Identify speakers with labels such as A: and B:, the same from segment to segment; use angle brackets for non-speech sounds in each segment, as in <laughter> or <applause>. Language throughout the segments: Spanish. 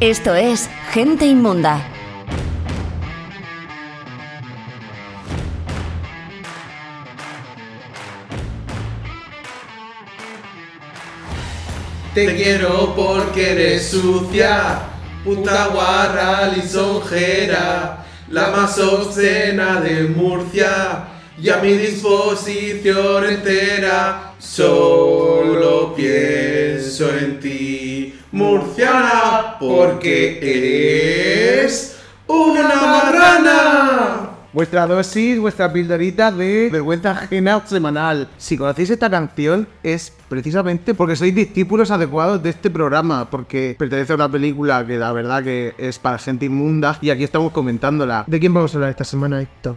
A: Esto es Gente Inmunda.
B: Te quiero porque eres sucia, puta guarra lisonjera, la más obscena de Murcia, y a mi disposición entera, solo pienso en ti, murciana, porque eres una marrana.
C: Vuestra dosis, vuestra pildorita de vergüenza ajena semanal. Si conocéis esta canción es precisamente porque sois discípulos adecuados de este programa, porque pertenece a una película que la verdad que es para gente inmunda y aquí estamos comentándola. ¿De quién vamos a hablar esta semana, Héctor?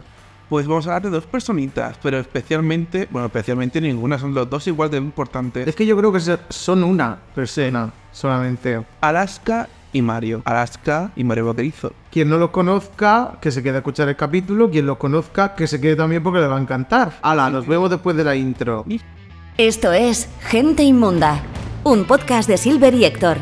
B: Pues vamos a hablar de dos personitas, pero especialmente, bueno, especialmente ninguna, son los dos igual de importantes.
C: Es que yo creo que son una persona solamente.
B: Alaska y Mario. Alaska y Mario Vaquerizo.
C: Quien no lo conozca, que se quede a escuchar el capítulo. Quien lo conozca, que se quede también porque le va a encantar. Hala, nos vemos después de la intro.
A: Esto es Gente Inmunda, un podcast de Silver y Héctor.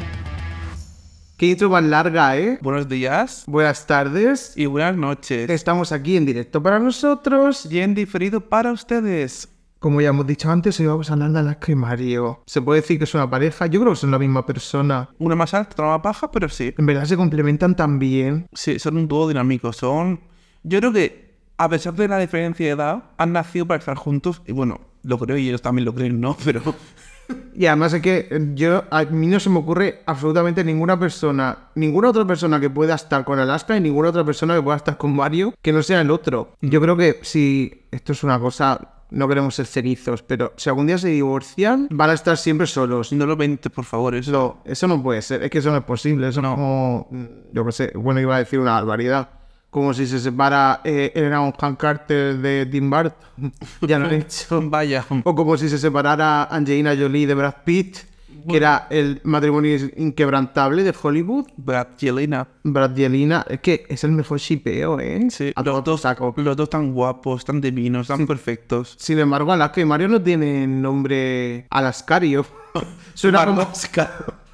C: Qué intro más larga, ¿eh?
B: Buenos días.
C: Buenas tardes.
B: Y buenas noches.
C: Estamos aquí en directo para nosotros.
B: Y en diferido para ustedes.
C: Como ya hemos dicho antes, hoy vamos a hablar de Alaska y Mario. ¿Se puede decir que es una pareja? Yo creo que son la misma persona.
B: Una más alta, otra más baja, pero sí.
C: En verdad se complementan tan bien.
B: Sí, son un dúo dinámico. Son... Yo creo que, a pesar de la diferencia de edad, han nacido para estar juntos. Y bueno, lo creo y ellos también lo creen, ¿no? <laughs> Pero...
C: Y además es que yo, a mí no se me ocurre absolutamente ninguna persona, ninguna otra persona que pueda estar con Alaska y ninguna otra persona que pueda estar con Mario que no sea el otro. Yo creo que si esto es una cosa no queremos ser cenizos, pero si algún día se divorcian, van a estar siempre solos.
B: No lo vente, por favor, eso.
C: No, eso no puede ser, es que eso no es posible, eso no. Como, yo qué sé, bueno, iba a decir una barbaridad. Como si se separa eh, Elena Bonham Carter de Tim Burton. <laughs> ya lo he hecho.
B: Vaya.
C: O como si se separara Angelina Jolie de Brad Pitt que era el matrimonio inquebrantable de Hollywood.
B: Brad Yelena.
C: Brad Yelena, es que es el mejor shipeo, ¿eh?
B: Sí, los dos, saco. los dos tan guapos, tan divinos, tan perfectos.
C: Sin embargo, Alaska y Mario no tienen nombre Alascario. <laughs> Suena
B: Marlaska.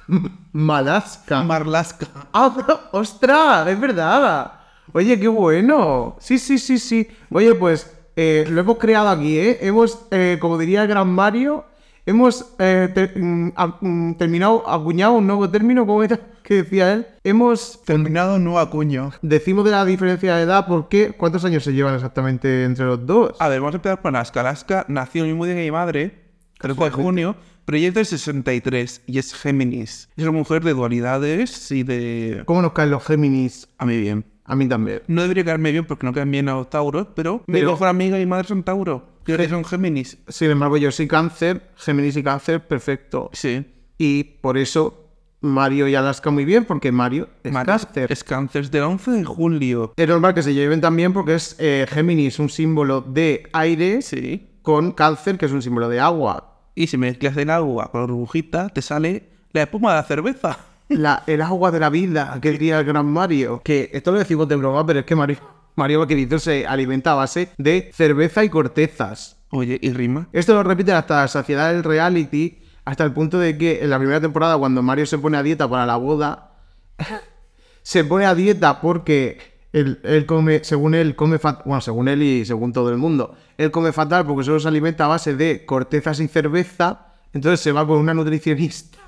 B: <laughs>
C: Malaska.
B: Marlaska.
C: ¡Ah, ostras! Es verdad. Oye, qué bueno. Sí, sí, sí, sí. Oye, pues eh, lo hemos creado aquí, ¿eh? Hemos, eh, como diría el gran Mario, Hemos eh, mm, mm, terminado, acuñado un nuevo término, como era que decía él. Hemos
B: terminado un nuevo acuño.
C: Decimos de la diferencia de edad porque ¿cuántos años se llevan exactamente entre los dos?
B: A ver, vamos a empezar con Alaska. Alaska nació el mismo día que mi madre, 13 de junio, pero ella es del 63 y es Géminis. Es una mujer de dualidades y de...
C: ¿Cómo nos caen los Géminis?
B: A mí bien.
C: A mí también.
B: No debería caerme bien porque no caen bien a los tauros, pero, mi mejor amiga y mi madre son tauros. Que son Géminis.
C: Sin embargo, yo soy cáncer, Géminis y cáncer, perfecto.
B: Sí.
C: Y por eso Mario y Alaska muy bien, porque Mario es cáncer.
B: Es cáncer, es del 11 de julio.
C: Es normal que se lleven también porque es eh, Géminis, un símbolo de aire,
B: sí.
C: con cáncer, que es un símbolo de agua.
B: Y si mezclas el agua con la burbujita, te sale la espuma de la cerveza.
C: La, el agua de la vida, que diría el gran Mario. Que esto lo decimos de broma, pero es que Mario, Mario Vaquerizo se alimenta a base de cerveza y cortezas.
B: Oye, ¿y rima?
C: Esto lo repite hasta la saciedad del reality, hasta el punto de que en la primera temporada, cuando Mario se pone a dieta para la boda, <laughs> se pone a dieta porque él, él, come, según él, come fatal, bueno, según él y según todo el mundo, él come fatal porque solo se alimenta a base de cortezas y cerveza, entonces se va con una nutricionista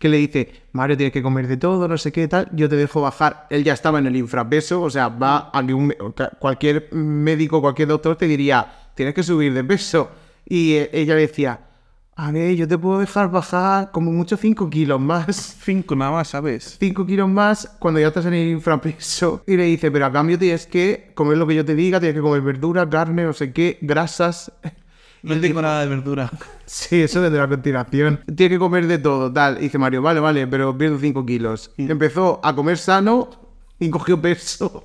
C: que le dice, Mario, tienes que comer de todo, no sé qué tal, yo te dejo bajar. Él ya estaba en el infrapeso, o sea, va a un, cualquier médico, cualquier doctor te diría, tienes que subir de peso. Y eh, ella le decía, a ver, yo te puedo dejar bajar como mucho 5 kilos más. <laughs>
B: 5 nada más, ¿sabes?
C: 5 kilos más cuando ya estás en el infrapeso. Y le dice, pero a cambio tienes que comer lo que yo te diga, tienes que comer verdura, carne, no sé qué, grasas.
B: No tengo nada de verdura. <laughs>
C: Sí, eso desde la continuación. Tiene que comer de todo, tal. Y dice Mario, vale, vale, pero pierdo 5 kilos. Empezó a comer sano y cogió peso.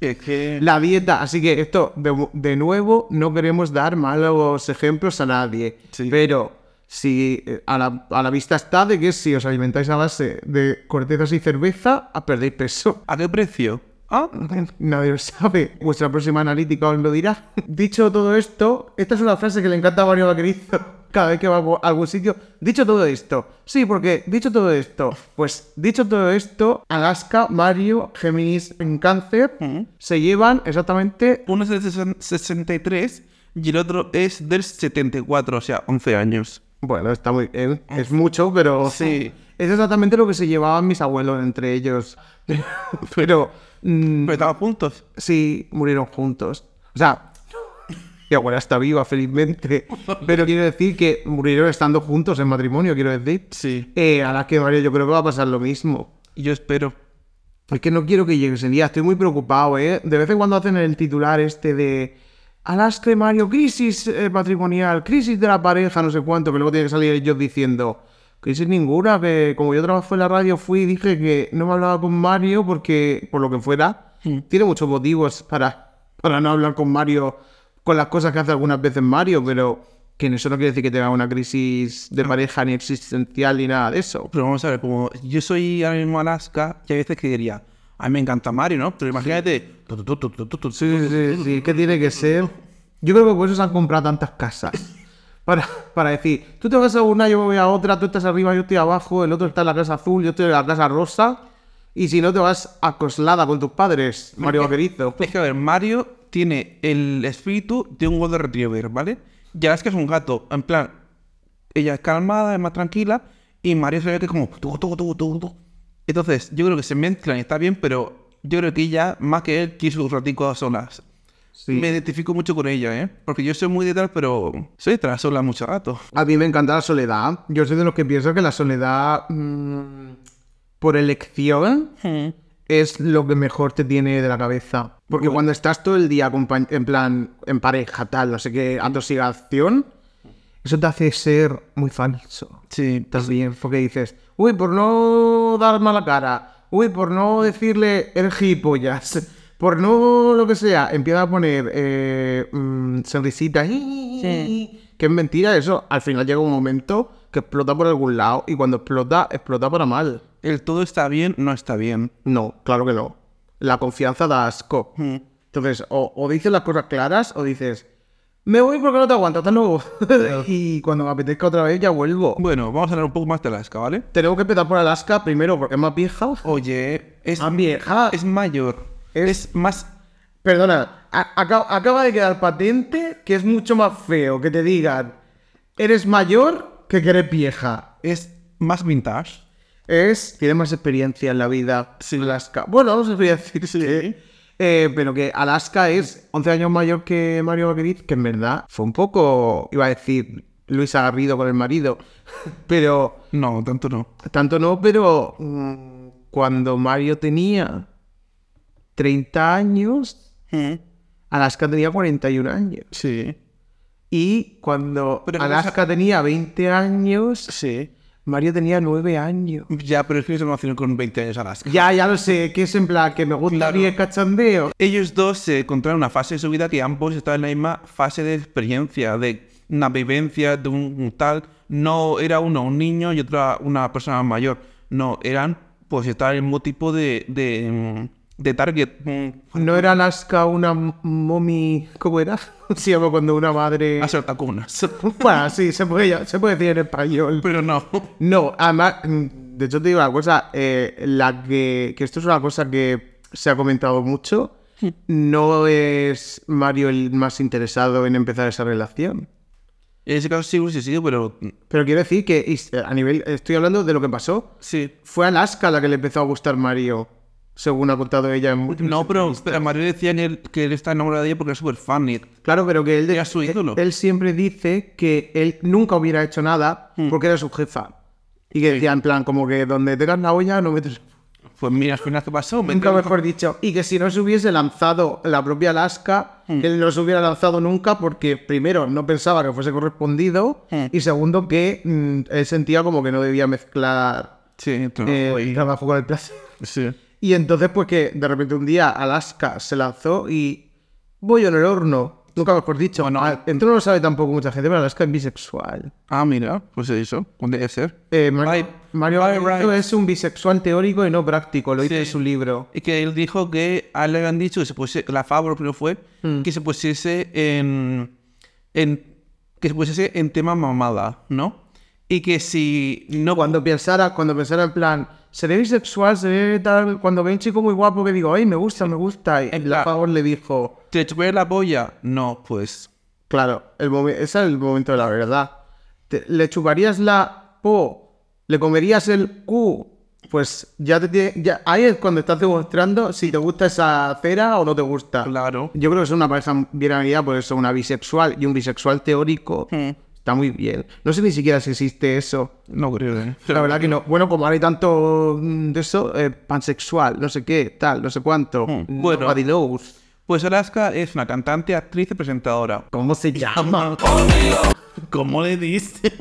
B: Es que...
C: La dieta, así que esto, de, nuevo, no queremos dar malos ejemplos a nadie. Pero si eh, a la, a la, vista está de que si os alimentáis a base de cortezas y cerveza, a perder peso.
B: ¿A qué precio? Ah,
C: Nadie lo sabe. Vuestra próxima analítica os lo dirá. Dicho todo esto, esta es una frase que le encanta a Mario Vaquerizo cada vez que va a algún sitio. Dicho todo esto. Sí, porque dicho todo esto. Pues dicho todo esto, Alaska, Mario, Géminis en cáncer se llevan exactamente...
B: uno es del sesen- 63 y el otro es del 74, o sea, 11 años.
C: Bueno, está muy bien. Es mucho, pero...
B: Sí.
C: Es exactamente lo que se llevaban mis abuelos entre ellos. <laughs> pero... mm,
B: Pero estaban juntos.
C: Sí, murieron juntos. O sea, mi abuela está viva, felizmente. Pero quiero decir que murieron estando juntos en matrimonio, quiero decir.
B: Sí.
C: Eh, a las que Mario yo creo que va a pasar lo mismo.
B: Y yo espero.
C: Es que no quiero que llegue ese día, estoy muy preocupado, ¿eh? De vez en cuando hacen el titular este de Alaska y Mario, crisis eh, matrimonial, crisis de la pareja, no sé cuánto, que luego tiene que salir ellos diciendo, crisis ninguna, que como yo trabajo en la radio fui y dije que no me hablaba con Mario porque, por lo que fuera, tiene muchos motivos para, para no hablar con Mario con las cosas que hace algunas veces Mario, pero que eso no quiere decir que tenga una crisis de pareja ni existencial ni nada de eso.
B: Pero vamos a ver, como yo soy ahora mismo Alaska, y hay veces que diría, a mí me encanta Mario, ¿no? Pero imagínate. tu,
C: Sí, sí, sí, que tiene que ser. Yo creo que por eso se han comprado tantas casas. Para, para decir, tú te vas a una, yo me voy a otra, tú estás arriba, yo estoy abajo, el otro está en la casa azul, yo estoy en la casa rosa. Y si no, te vas acoslada con tus padres, Mario Vaquerizo.
B: Es que, a ver, Mario tiene el espíritu de un Golden Retriever, ¿vale? Y Alaska es un gato. En plan, ella es calmada, es más tranquila. Y Mario se ve que es como... tu, tu. Entonces, yo creo que se mezclan y está bien, pero yo creo que ella, más que él, quiso un ratico a solas.
C: Sí.
B: Me identifico mucho con ella, ¿eh? Porque yo soy muy de tal, pero soy de estar sola mucho rato.
C: A mí me encanta la soledad. Yo soy de los que pienso que la soledad, mm, por elección, es lo que mejor te tiene de la cabeza. Porque cuando estás todo el día en plan, en pareja, tal, no sé qué, atosigación, eso te hace ser muy falso.
B: Sí.
C: Estás bien, porque dices, uy, por no dar mala cara, uy, por no decirle el gilipollas, por no lo que sea, empieza a poner eh, mm, sonrisita, que es mentira, eso al final llega un momento que explota por algún lado y cuando explota, explota para mal.
B: El todo está bien, no está bien.
C: No, claro que no. La confianza da asco. Entonces, o, o dices las cosas claras o dices, me voy porque no te aguanto, hasta luego. <laughs> y cuando me apetezca otra vez ya vuelvo.
B: Bueno, vamos a hablar un poco más de Alaska, ¿vale?
C: Tenemos que empezar por Alaska primero porque es más vieja.
B: Oye, es,
C: Más vieja.
B: es mayor.
C: Es-
B: más...
C: Perdona, acaba, acaba de quedar patente que es mucho más feo que te digan eres mayor que que eres vieja.
B: Es más vintage.
C: Es. Tiene más experiencia en la vida.
B: Sí.
C: Alaska. Bueno, no se voy a decir que. eh, pero que Alaska es 11 años mayor que Mario Vaqueriz, que en verdad fue un poco. Iba a decir Luisa Garrido con el marido. <laughs> pero.
B: No, tanto no.
C: Tanto no, pero. mm, cuando Mario tenía 30 años, Alaska tenía 41 años.
B: Sí.
C: Y cuando
B: Pero
C: Alaska tenía 20 años,
B: Sí.
C: Mario tenía 9 años.
B: Ya, pero es que se conocieron con 20 años Alaska.
C: Ya, ya lo sé, que es en plan que me gusta
B: Claro.
C: el cachondeo.
B: Ellos dos se encontraron en una fase de su vida que ambos estaban en la misma fase de experiencia, de una vivencia, de un, tal. No era uno un niño y otra una persona mayor. No, eran, pues, estaban en el mismo tipo de, de, mm, de target.
C: ¿No era Alaska una mommy... ¿Cómo era? <laughs> Se llama cuando una madre...
B: A ser tacunas.
C: Bueno, sí, se puede, se puede decir en español.
B: Pero no.
C: No, además, de hecho te digo una cosa, eh, la que, que esto es una cosa que se ha comentado mucho, no es Mario el más interesado en empezar esa relación.
B: En ese caso sí hubiese sido, pero
C: Pero quiero decir que a nivel, estoy hablando de lo que pasó,
B: sí.
C: fue Alaska la que le empezó a gustar Mario, según ha contado ella en múltiples
B: No, pero, pero Mario decía que él, que él está enamorado de ella porque es súper fan.
C: Claro, pero que él,
B: Era su ídolo.
C: él siempre dice que él nunca hubiera hecho nada
B: Hmm.
C: porque era su jefa. Y que decía en plan, como que donde tengas la olla no metes
B: Pues mira, al final, ¿qué pasó? Me
C: Nunca mejor dicho. Y que si no se hubiese lanzado la propia Alaska, que él no se hubiera lanzado nunca porque, primero, no pensaba que fuese correspondido
B: Hmm.
C: y segundo, que mm, él sentía como que no debía mezclar
B: Sí,
C: eh, el trabajo con el placer.
B: Sí.
C: Y entonces, pues que de repente un día Alaska se lanzó y voy en el horno. Nunca mejor dicho.
B: Bueno.
C: Ah, esto no lo sabe tampoco mucha gente, pero Alaska es bisexual.
B: Ah, mira, pues eso, debe ser.
C: Eh, Mario,
B: Right.
C: Mario
B: Right,
C: Barreto
B: right.
C: es un bisexual teórico y no práctico, lo dice en su libro.
B: Y que él dijo que a él le habían dicho que se pusiese, la Fabro primero fue,
C: Mm.
B: que se pusiese en, en, que se pusiese en tema mamada, ¿no? Y que si no...
C: Cuando pensara, cuando pensara en plan, seré bisexual, seré tal, cuando ve un chico muy guapo que digo, ay, me gusta, me gusta, y
B: En
C: la
B: plan-
C: favor le dijo,
B: ¿Te chupé la polla? No, pues...
C: claro, el ese es el momento de la verdad. Te- ¿Le chuparías la po? ¿Le comerías el cu? Pues ya te tiene- ya, ahí es cuando estás demostrando si te gusta esa cera o no te gusta.
B: Claro.
C: Yo creo que es una pareja bien por eso una bisexual y un bisexual teórico
B: Hmm.
C: Está muy bien. No sé ni siquiera si existe eso.
B: No creo, ¿eh?
C: La verdad que no. Bueno, como hay tanto mm, de eso, eh, pansexual, no sé qué, tal, no sé cuánto.
B: Hmm. Bueno.
C: Nobody knows.
B: Pues Alaska es una cantante, actriz y presentadora.
C: ¿Cómo se llama?
B: ¿Cómo le dice?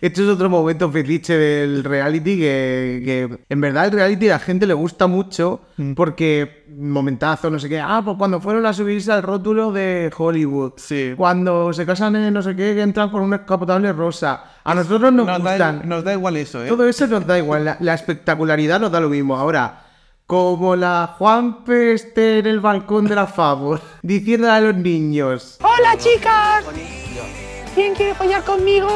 C: Este es otro momento fetiche del reality que, que en verdad el reality a la gente le gusta mucho
B: Mm.
C: porque momentazo, no sé qué. Ah, pues cuando fueron a subirse al rótulo de Hollywood.
B: Sí.
C: Cuando se casan en no sé qué, que entran con un escapotable rosa. A nosotros nos,
B: Nos da,
C: gustan.
B: nos da igual eso, ¿eh?
C: Todo eso nos da igual, la, la espectacularidad nos da lo mismo. Ahora, como la Juanpe esté en el balcón de la Favor <laughs> diciendo a los niños,
D: Hola chicas. ¿Quién quiere follar conmigo?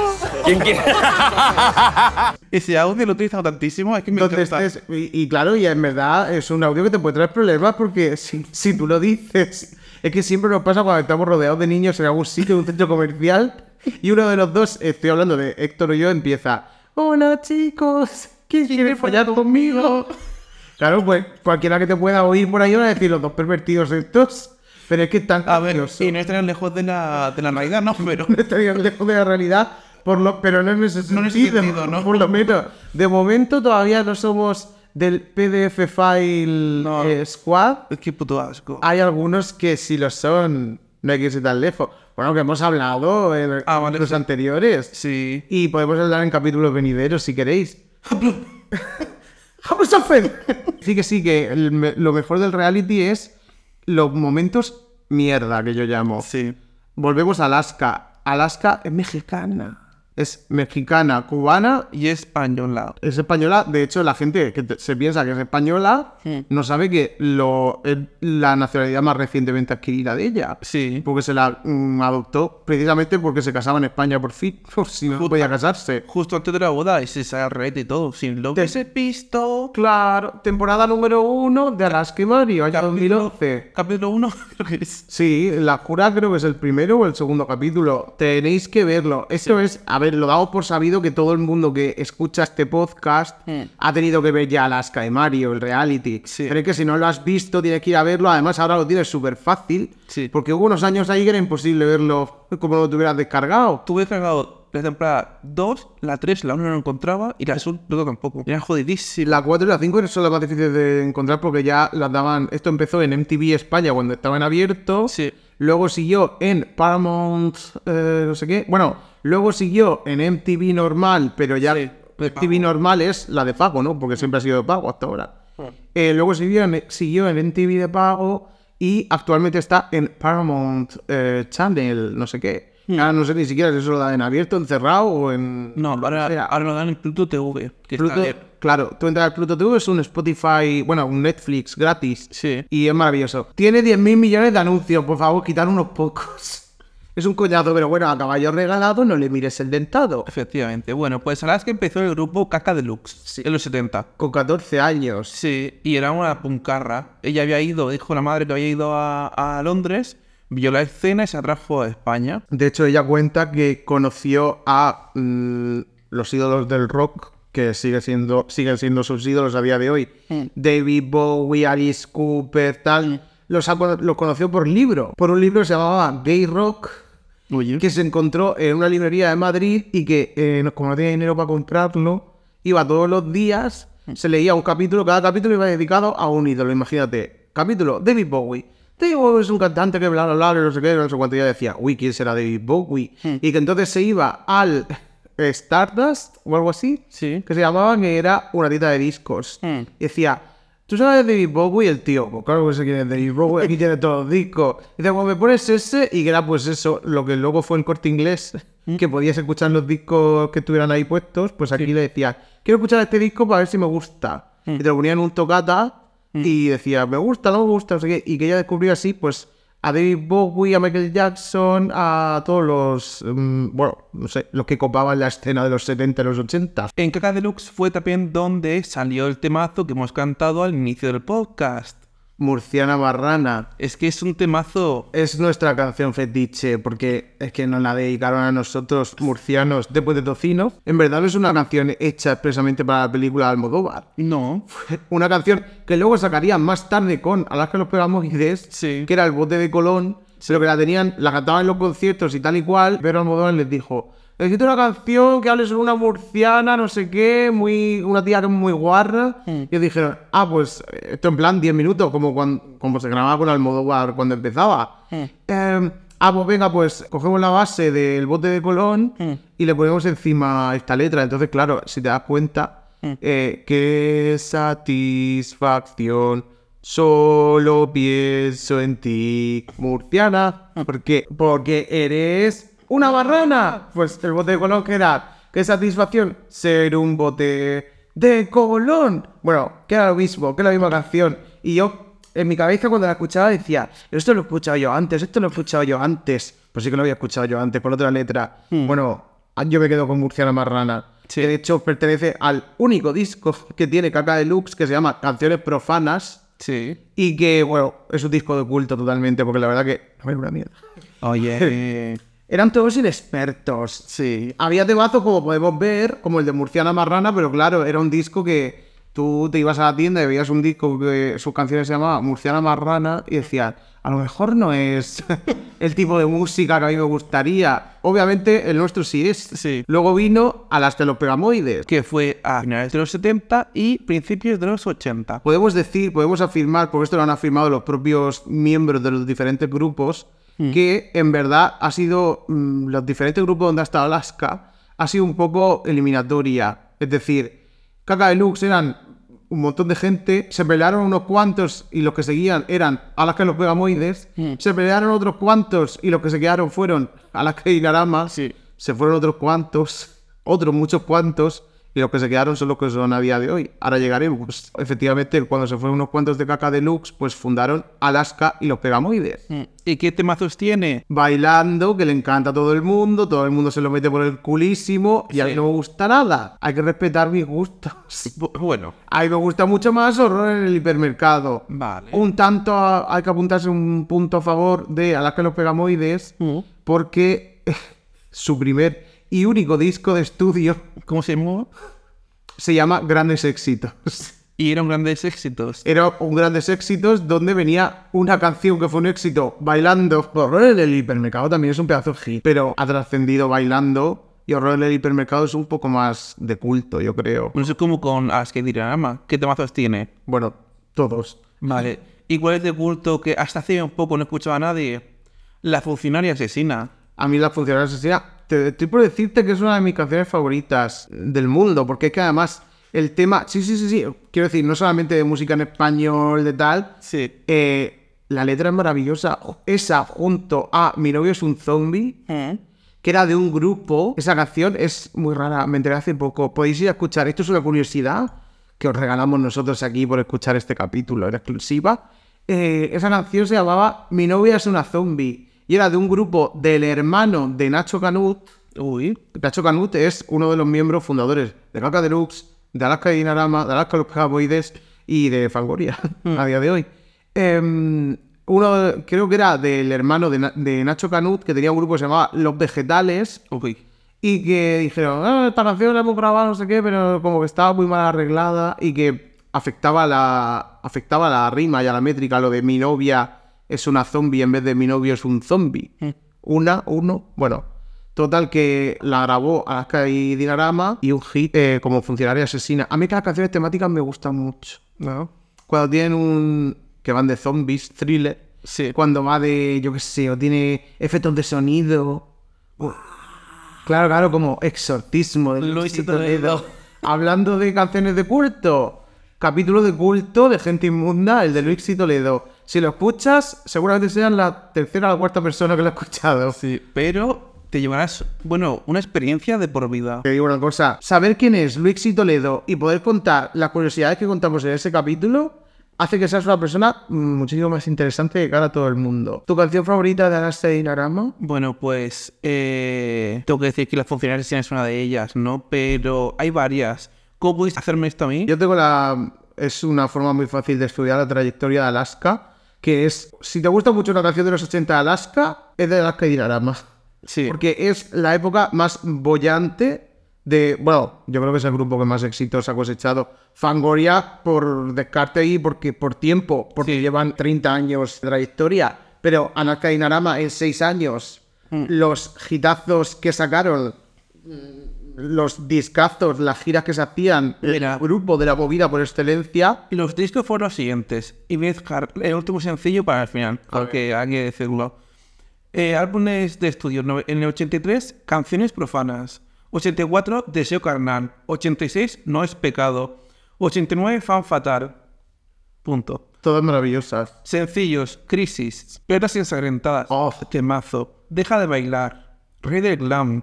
B: Ese <laughs> audio lo he utilizado tantísimo, es que me
C: donde
B: encanta.
C: estés, y, y claro, y en verdad es un audio que te puede traer problemas porque si, si tú lo dices, es que siempre nos pasa cuando estamos rodeados de niños en algún sitio, en un centro comercial, y uno de los dos, estoy hablando de Héctor o yo, empieza, hola chicos, ¿quién quiere follar conmigo? Claro, pues cualquiera que te pueda oír por ahí va a decir los dos pervertidos estos, pero es que están
B: A ver, y no estarían lejos de la, de la realidad, ¿no? <laughs> Pero...
C: no estaría lejos de la realidad, por lo, pero no en ese sentido,
B: No en ese sentido, ¿no?
C: por lo menos. De momento todavía no somos del PDF File
B: No.
C: eh, Squad.
B: Es que puto asco.
C: Hay algunos que sí lo son, no hay que irse tan lejos. Bueno, que hemos hablado en
B: Ah, vale,
C: los
B: sí.
C: anteriores.
B: Sí.
C: Y podemos hablar en capítulos venideros si queréis. <laughs> <laughs> ¡Vamos a hacer! Sí que sí, que el lo mejor del reality es los momentos mierda que yo llamo.
B: Sí.
C: Volvemos a Alaska. Alaska es mexicana. Es mexicana, cubana
B: Y española.
C: es española. De hecho, la gente que te- se piensa que es española no sabe que lo, es la nacionalidad más recientemente adquirida de ella.
B: Sí.
C: Porque se la mm, adoptó precisamente porque se casaba en España por fin. <laughs> Por si no podía casarse.
B: Justo antes de la boda y se sale al revés y todo. Sin lo
C: Te-
B: que se visto.
C: Claro, temporada número uno de Alaska y Mario, año 2011.
B: Capítulo 1, <laughs> creo que es.
C: Sí, La Jura creo que es el primero o el segundo capítulo. Tenéis que verlo. Esto es, a ver, lo damos por sabido que todo el mundo que escucha este podcast ha tenido que ver ya Alaska y Mario, el reality.
B: Sí.
C: Pero es que si no lo has visto, tienes que ir a verlo. Además, ahora lo tienes súper fácil.
B: Sí.
C: Porque hubo unos años ahí que era imposible verlo como lo tuvieras descargado.
B: Tuve cargado la temporada 2, la 3, la 1 no lo encontraba y la 2 tampoco. Era jodidísimo.
C: La 4 y la 5 son las más difíciles de encontrar porque ya las daban. Esto empezó en MTV España cuando estaba en abierto.
B: Sí.
C: Luego siguió en Paramount, eh, no sé qué. Bueno, luego siguió en MTV normal, pero ya
B: Sí,
C: MTV normal es la de pago, ¿no? Porque siempre ha sido de pago hasta ahora. Eh, luego siguió en, siguió en MTV de pago y actualmente está en Paramount eh, Channel, no sé qué. Ahora no sé ni siquiera si eso lo da en abierto, en cerrado o en.
B: No, ahora,
C: O sea,
B: ahora lo dan en Pluto TV. Que
C: Pluto-
B: está bien.
C: claro, tú entras al Pluto TV, es un Spotify, bueno, un Netflix gratis.
B: Sí.
C: Y es maravilloso. Tiene 10.000 millones de anuncios, por favor, quitar unos pocos. Es un coñazo, pero bueno, a caballo regalado no le mires el dentado.
B: Efectivamente. Bueno, pues Alaska empezó el grupo Caca Deluxe en los 70.
C: Con 14 años.
B: Sí, y era una puncarra. Ella había ido, dijo la madre que había ido a, a Londres, vio la escena y se atrajo a España.
C: De hecho, ella cuenta que conoció a mm, los ídolos del rock, que sigue siendo, siguen siendo sus ídolos a día de hoy. David Bowie, Alice Cooper, tal. Los, los conoció por libro. Por un libro que se llamaba Gay Rock.
B: Oye.
C: que se encontró en una librería de Madrid y que, eh, como no tenía dinero para comprarlo, iba todos los días, se leía un capítulo, cada capítulo iba dedicado a un ídolo, imagínate. Capítulo, David Bowie. David Bowie es un cantante que bla, bla, bla, no sé qué, no sé cuánto, y ella decía, uy, ¿quién será David Bowie? Y que entonces se iba al Stardust o algo así,
B: Sí.
C: que se llamaba, que era una tienda de discos.
B: Hmm.
C: Y decía, ¿tú ¿tú sabes de David Bowie? El tío, pues claro que sé quién es David Bowie, aquí tiene todos los discos. Y dice, pues me pones ese, y que era pues eso, lo que luego fue el corte inglés, que podías escuchar los discos que estuvieran ahí puestos, pues aquí le decías, quiero escuchar este disco para ver si me gusta. Y te lo ponían en un tocata, y decía, me gusta, no me gusta, no sé qué, y que ella descubrió así, pues a David Bowie, a Michael Jackson, a todos los, mm, bueno, no sé, los que copaban la escena de los 70 y los 80.
B: En Caca Deluxe fue también donde salió el temazo que hemos cantado al inicio del podcast.
C: Murciana Marrana.
B: Es que es un temazo.
C: Es nuestra canción fetiche, porque es que nos la dedicaron a nosotros, murcianos, después de Tocino. En verdad no es una canción hecha expresamente para la película de Almodóvar.
B: No.
C: Una canción que luego sacarían más tarde con Alaska los Pegamoides,
B: Sí.
C: que era el bote de Colón, pero que la tenían, la cantaban en los conciertos y tal y cual, pero Almodóvar les dijo, necesito una canción que hable sobre una murciana, no sé qué, muy una tía que es muy guarra. Y ellos dijeron, ah, pues esto en plan 10 minutos, como, cuando, como se grababa con Almodóvar cuando empezaba. Eh, ah, pues venga, pues cogemos la base del bote de Colón y le ponemos encima esta letra. Entonces, claro, si te das cuenta, eh, qué satisfacción. Solo pienso en ti, murciana. ¿Por qué? Porque eres una barrana. Pues el bote de Colón, que era? ¿Qué satisfacción? Ser un bote de Colón. Bueno, que era lo mismo, que era la misma canción. Y yo, en mi cabeza, cuando la escuchaba, decía, esto lo he escuchado yo antes, esto lo he escuchado yo antes. Pues sí que lo había escuchado yo antes, por otra letra. Bueno, yo me quedo con Murciana Marrana.
B: Sí.
C: Que de hecho pertenece al único disco que tiene Caca Deluxe, que se llama Canciones Profanas.
B: Sí.
C: Y que, bueno, es un disco de culto totalmente, porque la verdad que. A ver, una mierda.
B: Oye. <laughs>
C: Eran todos inexpertos.
B: sí.
C: Había temazos, como podemos ver, como el de Murciana Marrana, pero claro, era un disco que tú te ibas a la tienda y veías un disco que sus canciones se llamaba Murciana Marrana y decías, a lo mejor no es <laughs> el tipo de música que a mí me gustaría. Obviamente el nuestro sí es.
B: Sí.
C: Luego vino a las de los pegamoides.
B: Que fue a finales de los 70 y principios de los 80.
C: Podemos decir, podemos afirmar, porque esto lo han afirmado los propios miembros de los diferentes grupos, que en verdad ha sido, mm, los diferentes grupos donde ha estado Alaska, ha sido un poco eliminatoria. Es decir, Caca Deluxe eran un montón de gente, se pelearon unos cuantos y los que seguían eran Alaska y los Pegamoides, se pelearon otros cuantos y los que se quedaron fueron Alaska y Narama,
B: Sí.
C: se fueron otros cuantos, otros muchos cuantos, y los que se quedaron son los que son a día de hoy. Ahora llegaremos. Efectivamente, cuando se fueron unos cuantos de caca deluxe, pues fundaron Alaska y los Pegamoides.
B: ¿Y qué temazos tiene?
C: Bailando, que le encanta a todo el mundo, todo el mundo se lo mete por el culísimo, y a mí no me gusta nada. Hay que respetar mis gustos.
B: Bu- Bueno,
C: A mí me gusta mucho más horror en el hipermercado.
B: Vale.
C: Un tanto a- hay que apuntarse un punto a favor de Alaska y los Pegamoides,
B: Mm.
C: porque <laughs> su primer y único disco de estudio
B: ¿cómo se llamó?
C: se llama Grandes Éxitos. <laughs>
B: Y eran grandes éxitos.
C: Era un Grandes Éxitos donde venía una canción que fue un éxito bailando. Horror en el hipermercado también es un pedazo de hit, pero ha trascendido bailando y Horror en el hipermercado es un poco más de culto, yo creo.
B: No sé cómo con Ask Dirama. ¿Qué temazos tiene?
C: Bueno, todos.
B: Vale. Igual es de culto que hasta hace un poco no escuchaba a nadie. La funcionaria asesina.
C: A mí la funcionaria asesina, te estoy por decirte que es una de mis canciones favoritas del mundo, porque es que además el tema, sí, sí, sí, sí, quiero decir, no solamente de música en español, de tal,
B: Sí.
C: eh, la letra es maravillosa. Esa junto a Mi novio es un zombie,
B: Mm.
C: que era de un grupo. Esa canción es muy rara, me enteré hace poco. Podéis ir a escuchar, esto es una curiosidad que os regalamos nosotros aquí por escuchar este capítulo, era exclusiva. Eh, esa canción se llamaba Mi novia es una zombie y era de un grupo del hermano de Nacho Canut.
B: Uy.
C: Nacho Canut es uno de los miembros fundadores de Caca Deluxe, de Alaska y Dinarama, de Alaska los Pegamoides y de Fangoria <laughs> a día de hoy. Em, uno, creo que era del hermano de, Na- de Nacho Canut, que tenía un grupo que se llamaba Los Vegetales,
B: Uy.
C: y que dijeron, ah, esta canción la hemos grabado, no sé qué, pero como que estaba muy mal arreglada y que afectaba la, afectaba la rima y a la métrica, lo de mi novia es una zombie en vez de mi novio es un zombie. Una, uno, bueno. Total que la grabó Alaska y Dinarama y un hit eh, como funcionaria asesina. A mí que las canciones temáticas me gustan mucho.
B: ¿No?
C: Cuando tienen un... que van de zombies, thriller.
B: Sí.
C: Cuando va de, yo qué sé, o tiene efectos de sonido. Claro, claro, como exorcismo de
B: Luis. Toledo.
C: Hablando de canciones de culto, capítulo de culto de gente inmunda, el de Luis y Toledo. Si lo escuchas, seguramente seas la tercera o la cuarta persona que lo ha escuchado.
B: Sí, pero te llevarás, bueno, una experiencia de por vida.
C: Te digo una cosa, saber quién es Luis y Toledo y poder contar las curiosidades que contamos en ese capítulo hace que seas una persona muchísimo más interesante de cara a todo el mundo. ¿Tu canción favorita de Anastasia Dinarama?
B: Bueno, pues eh, tengo que decir que las funcionarias es una de ellas, ¿no? Pero hay varias. ¿Cómo pudiste hacerme esto a mí?
C: Yo tengo la... Es una forma muy fácil de estudiar la trayectoria de Alaska, que es, si te gusta mucho una canción de los 80 de Alaska, es de Alaska y Dinarama.
B: Sí.
C: Porque es la época más bollante de. Bueno, yo creo que es el grupo que más éxitos ha cosechado. Fangoria por descarte y porque por tiempo, porque
B: Sí.
C: llevan 30 años de trayectoria. Pero Anaska y Narama en 6 años,
B: Hmm.
C: los hitazos que sacaron, mm, los discazos, las giras que se hacían,
B: Mira.
C: el grupo de la movida por excelencia.
B: Y los discos fueron los siguientes. Y voy a dejar el último sencillo para el final, porque hay que decirlo. Eh, álbumes de estudio. En el 83, Canciones Profanas. 84, Deseo Carnal. 86, No es Pecado. 89, Fan Fatal. Punto.
C: Todas maravillosas.
B: Sencillos, Crisis, Peras ensangrentadas,
C: Oh.
B: Temazo, Deja de bailar, Rey del Glam,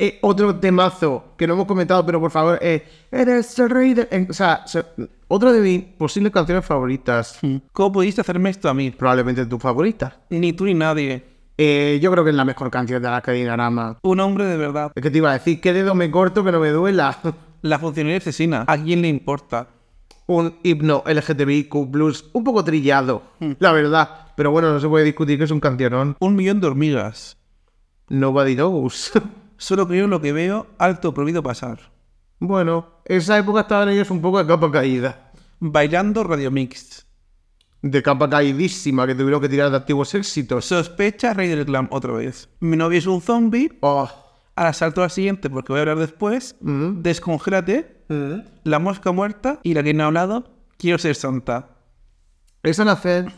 C: Eh, otro temazo que no hemos comentado, pero por favor, eh, eres el rey de... o sea, se- otro de mis posibles canciones favoritas.
B: ¿Cómo pudiste hacerme esto a mí?
C: Probablemente tu favorita.
B: Ni tú ni nadie.
C: Eh, yo creo que es la mejor canción de la Dinarama.
B: Un hombre de verdad.
C: Es que te iba a decir, ¿qué dedo me corto que no me duela? <laughs>
B: La funcionaria asesina. ¿A quién le importa?
C: Un himno LGTBIQ+, un poco trillado, la verdad. Pero bueno, no se puede discutir que es un cancionón.
B: Un millón de hormigas.
C: Nobody knows. <laughs>
B: Solo creo lo que veo, alto prohibido pasar.
C: bueno, esa época estaban ellos un poco de capa caída.
B: Bailando Radio Mix.
C: De capa caídísima que tuvieron que tirar de antiguos éxitos.
B: Sospecha Rey del Glam otra vez. Mi novio es un zombie.
C: Oh.
B: Ahora salto al siguiente porque voy a hablar después.
C: Mm.
B: Descongélate. La mosca muerta. Y la que no ha hablado. Quiero ser santa.
C: Esa nacer,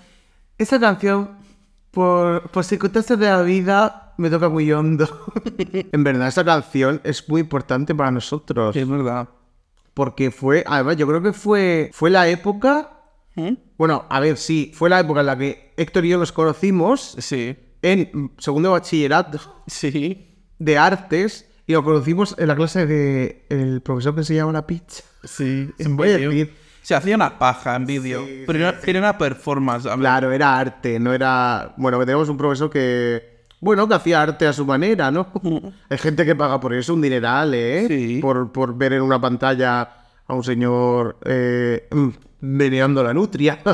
C: esa canción, por, por circunstancias de la vida, me toca muy hondo. <laughs> en verdad, esa canción es muy importante para nosotros.
B: Es verdad.
C: Porque fue, además, yo creo que fue, fue la época.
B: ¿Mm?
C: Bueno, a ver, sí, fue la época en la que Héctor y yo nos conocimos
B: Sí.
C: en segundo bachillerato
B: Sí.
C: de artes y nos conocimos en la clase de el profesor que se llama La Pizza.
B: Sí.
C: Se puede decir.
B: Se hacía una paja en vídeo. pero era, era una performance. a.
C: Claro, era arte, no era. Bueno, tenemos un profesor que. Bueno, que hacía arte a su manera, ¿no? Hay gente que paga por eso un dineral, ¿eh?
B: Sí.
C: Por, por ver en una pantalla a un señor eh, mm, meneando la nutria. <laughs>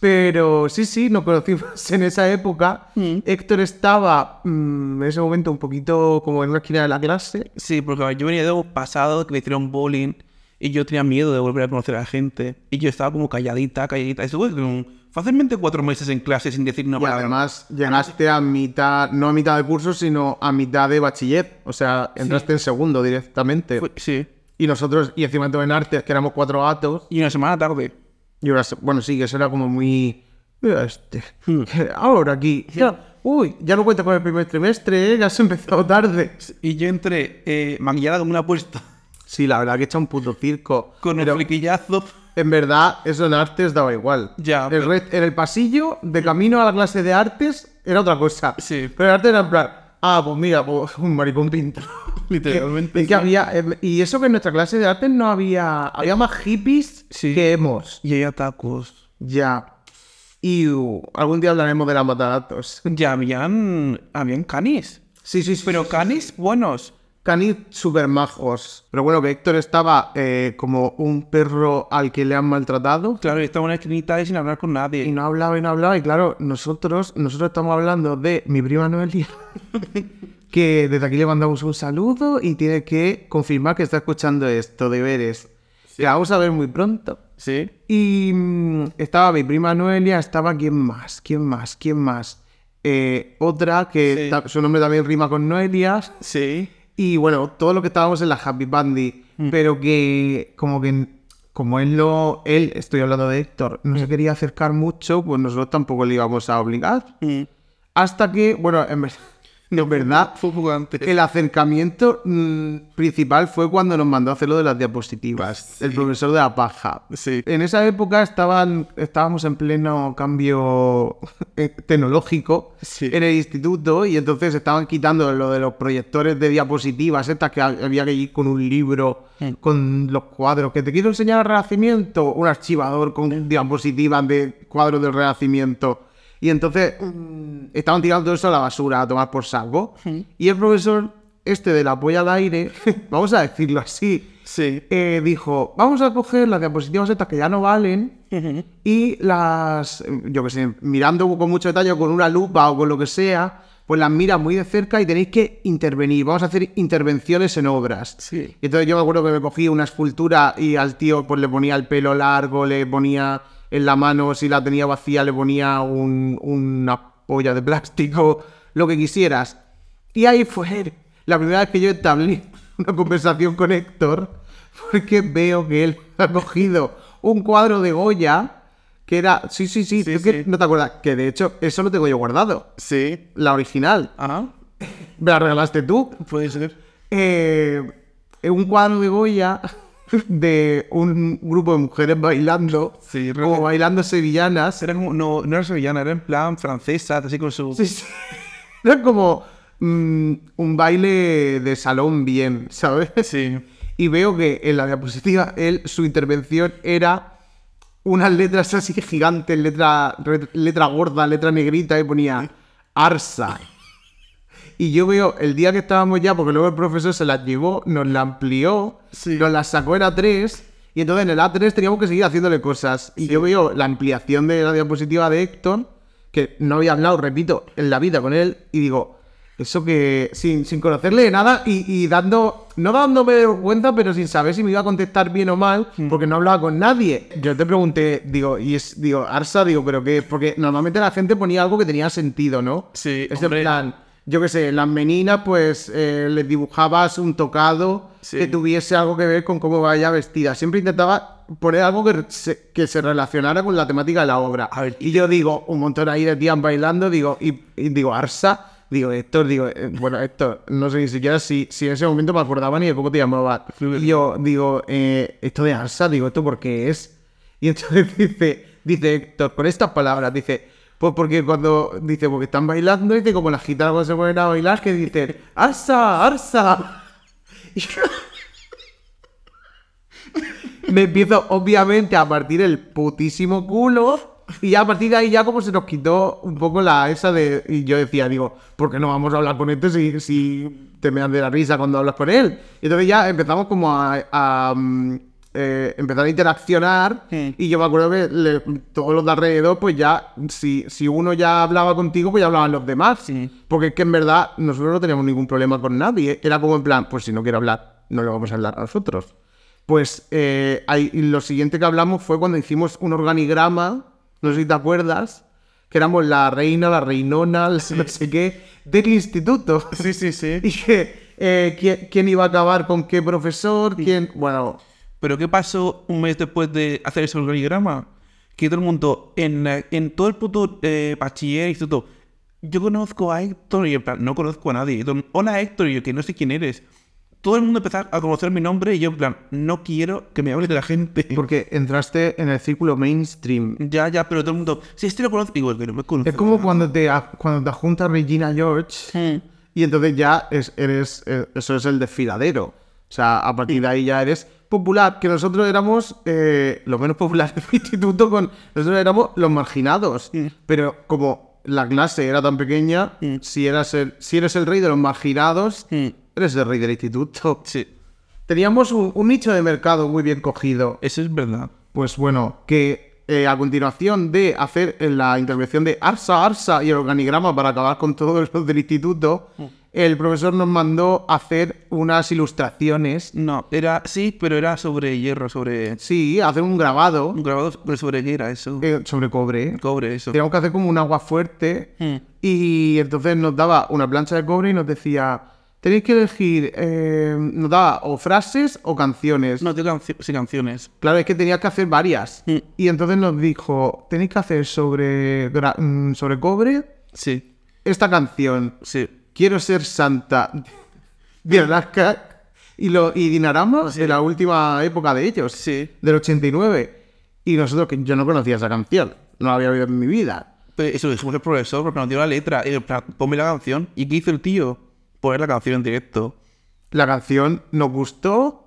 C: Pero sí, sí, nos conocimos en esa época. Héctor estaba mm, en ese momento un poquito como en una esquina de la clase.
B: Sí, porque yo venía de un pasado que me hicieron bullying y yo tenía miedo de volver a conocer a la gente. Y yo estaba como calladita, calladita. Estuve como fácilmente cuatro meses en clase sin decir una
C: Y
B: palabra.
C: además llegaste a mitad, no a mitad de curso, sino a mitad de bachiller. O sea, entraste en segundo directamente.
B: Fue- sí.
C: Y nosotros, y encima todo en artes, que éramos cuatro gatos.
B: Y una semana tarde.
C: Y ahora, bueno, sí, que eso era como muy. Este.
B: Hmm.
C: Ahora aquí. Ya, uy, ya no cuenta con el primer trimestre, ¿eh? Ya has empezado tarde.
B: Y yo entré eh, maquillada como una apuesta.
C: Sí, la verdad que echa un puto circo.
B: Con
C: Pero
B: el fliquillazo.
C: En verdad, eso en artes daba igual.
B: Ya,
C: El
B: pero-
C: re- en el pasillo, de camino a la clase de artes, era otra cosa.
B: Sí.
C: Pero en artes era en plan. Ah, pues mira, pues un maricón pinta. <laughs>
B: Literalmente.
C: Que había, em, y eso que en nuestra clase de arte no había. Había más hippies
B: Sí.
C: que hemos.
B: Y hay tacos.
C: Ya. Y algún día hablaremos de las matadatos.
B: Ya habían. Habían canis.
C: Sí, sí, sí.
B: Pero canis buenos.
C: Canis super majos. Pero bueno, que Héctor estaba eh, como un perro al que le han maltratado.
B: Claro, y estaba en una esquinita y sin hablar con
C: Y
B: nadie.
C: no hablaba y no hablaba. Y claro, nosotros, nosotros estamos hablando de mi prima Noelia. <laughs> que desde aquí le mandamos un saludo y tiene que confirmar que está escuchando esto, deberes. La vamos a ver muy pronto.
B: Sí.
C: Y mm, estaba mi prima Noelia, estaba quién más, quién más, quién más. Eh, otra que
B: Sí.
C: su nombre también rima con Noelia.
B: Sí.
C: Y bueno, todo lo que estábamos en la Happy Bandy. Pero que como que como él no, él, estoy hablando de Héctor, no se quería acercar mucho, pues nosotros tampoco le íbamos a obligar.
B: Mm.
C: Hasta que, bueno, en verdad, No, ¿verdad?
B: Fue poco antes.
C: El acercamiento mm, principal fue cuando nos mandó a hacer lo de las diapositivas, el profesor de la paja.
B: Sí.
C: En esa época estaban, estábamos en pleno cambio eh, tecnológico
B: Sí.
C: en el instituto y entonces estaban quitando lo de los proyectores de diapositivas, estas que había que ir con un libro, con los cuadros, que te quiero enseñar el Renacimiento, un archivador con diapositivas de cuadros del Renacimiento. Y entonces mm, estaban tirando todo eso a la basura, a tomar por saco. Y el profesor, este de la polla al aire, <laughs> vamos a decirlo así,
B: Sí.
C: eh, dijo, vamos a coger las diapositivas estas que ya no valen y las, yo qué sé, mirando con mucho detalle, con una lupa o con lo que sea, pues las mira muy de cerca y tenéis que intervenir. Vamos a hacer intervenciones en obras.
B: Sí.
C: Y entonces yo me acuerdo que me cogí una escultura y al tío pues le ponía el pelo largo, le ponía en la mano, si la tenía vacía, le ponía un- una polla de plástico, lo que quisieras. Y ahí fue la primera vez que yo establí una conversación con Héctor, porque veo que él <laughs> ha cogido un cuadro de Goya que era. Sí, sí, sí,
B: Sí,
C: ¿tú qué-
B: sí.
C: no te acuerdas. Que de hecho, eso lo tengo yo guardado.
B: Sí.
C: La original.
B: Ajá. <laughs>
C: Me la regalaste tú.
B: Puede ser.
C: Eh, un cuadro de Goya <laughs> de un grupo de mujeres bailando.
B: Sí,
C: como bailando sevillanas.
B: Era como, no, no era sevillana, era en plan francesa, así con su...
C: Sí, sí. <laughs> Era como mm, un baile de salón bien, ¿sabes?
B: Sí.
C: Y veo que en la diapositiva él, su intervención era unas letras así gigantes, letra, letra gorda, letra negrita, y ponía Arsa. Y yo veo el día que estábamos ya, porque luego el profesor se las llevó, nos la amplió,
B: Sí.
C: nos la sacó en A3, y entonces en el A3 teníamos que seguir haciéndole cosas. Y yo veo la ampliación de la diapositiva de Héctor, que no había hablado, repito, en la vida con él, y digo, eso que sin, sin conocerle de nada y, y dando, no dándome cuenta, pero sin saber si me iba a contestar bien o mal,
B: Mm.
C: porque no hablaba con nadie. Yo te pregunté, digo, y es, digo, Arsa, digo, pero qué, porque normalmente la gente ponía algo que tenía sentido, ¿no?
B: Sí,
C: Es en
B: hombre.
C: plan, yo qué sé, las meninas, pues eh, les dibujabas un tocado
B: Sí.
C: que tuviese algo que ver con cómo vaya vestida. Siempre intentaba poner algo que se, que se relacionara con la temática de la obra.
B: A ver,
C: y yo digo, un montón ahí de tías bailando, digo, y, y digo, Arsa, digo, Héctor, digo, eh, bueno, Héctor, no sé ni siquiera si, si en ese momento me acordaba ni de cómo te llamaba. Y yo digo, eh, esto de Arsa, digo, ¿esto por qué es? Y entonces <laughs> dice, dice Héctor, con estas palabras, dice, pues porque cuando, dice, porque están bailando, dice, como las gitanas cuando se ponen a bailar, que dicen, Arsa, Arsa. <laughs> Yo- me empiezo, obviamente, a partir el putísimo culo. Y ya a partir de ahí ya como se nos quitó un poco la esa de... Y yo decía, digo, ¿por qué no vamos a hablar con este si, si te me dan de la risa cuando hablas con él? Y entonces ya empezamos como a... a, mm, eh, empezar a interaccionar
B: Sí.
C: y yo me acuerdo que le- todos los de alrededor pues ya si, si uno ya hablaba contigo pues ya hablaban los demás
B: Sí.
C: porque es que en verdad nosotros no teníamos ningún problema con nadie era como en plan pues si no quiere hablar no le vamos a hablar a nosotros pues eh, ahí- lo siguiente que hablamos fue cuando hicimos un organigrama, no sé si te acuerdas, que éramos la reina, la reinona, la no sé qué, del instituto.
B: Sí, sí, sí. <laughs>
C: Y que eh, ¿quién, quién iba a acabar con qué profesor, quién... Bueno,
B: Pero ¿qué pasó un mes después de hacer ese organigrama? Que todo el mundo, en, en todo el puto eh, bachiller, instituto, yo conozco a Héctor y en plan, no conozco a nadie. Y todo Hola Héctor, y yo que no sé quién eres. Todo el mundo empezó a conocer mi nombre y yo en plan, no quiero que me hables de la gente. <laughs>
C: porque entraste en el círculo mainstream.
B: Ya, ya, pero todo el mundo, si este lo conozco, digo, que no me conozco.
C: Es como cuando te, cuando te junta Regina George y entonces ya es- eres, eh, eso es el desfiladero. O sea, a partir de ahí ya eres popular, que nosotros éramos eh, los menos populares del instituto, con nosotros éramos los marginados. Pero como la clase era tan pequeña, si, eras el, si eres el rey de los marginados, eres el rey del instituto.
B: Sí,
C: Teníamos un, un nicho de mercado muy bien cogido.
B: eso es verdad.
C: Pues bueno, que eh, a continuación de hacer en la intervención de Arsa, Arsa y el organigrama para acabar con todo eso del instituto, el profesor nos mandó hacer unas ilustraciones.
B: No, era, sí, pero era sobre hierro, sobre...
C: Sí, hacer un grabado
B: Un grabado sobre qué era eso.
C: eh, sobre cobre.
B: Cobre, eso.
C: Teníamos que hacer como un agua fuerte y entonces nos daba una plancha de cobre y nos decía, tenéis que elegir, eh, nos daba o frases o canciones.
B: No, tengo sí, canciones.
C: Claro, es que tenías que hacer varias.
B: Mm.
C: Y entonces nos dijo, tenéis que hacer sobre, mm, sobre cobre
B: Sí,
C: esta canción.
B: sí.
C: Quiero ser santa de Alaska y, lo, y Dinarama de la última época de ellos,
B: Sí.
C: del 89. Y nosotros, que yo no conocía esa canción, no la había oído en mi vida.
B: Pero eso lo dijimos el profesor porque nos dio la letra. Y plan, ponme la canción. ¿Y qué hizo el tío? Poner la canción en directo.
C: La canción nos gustó.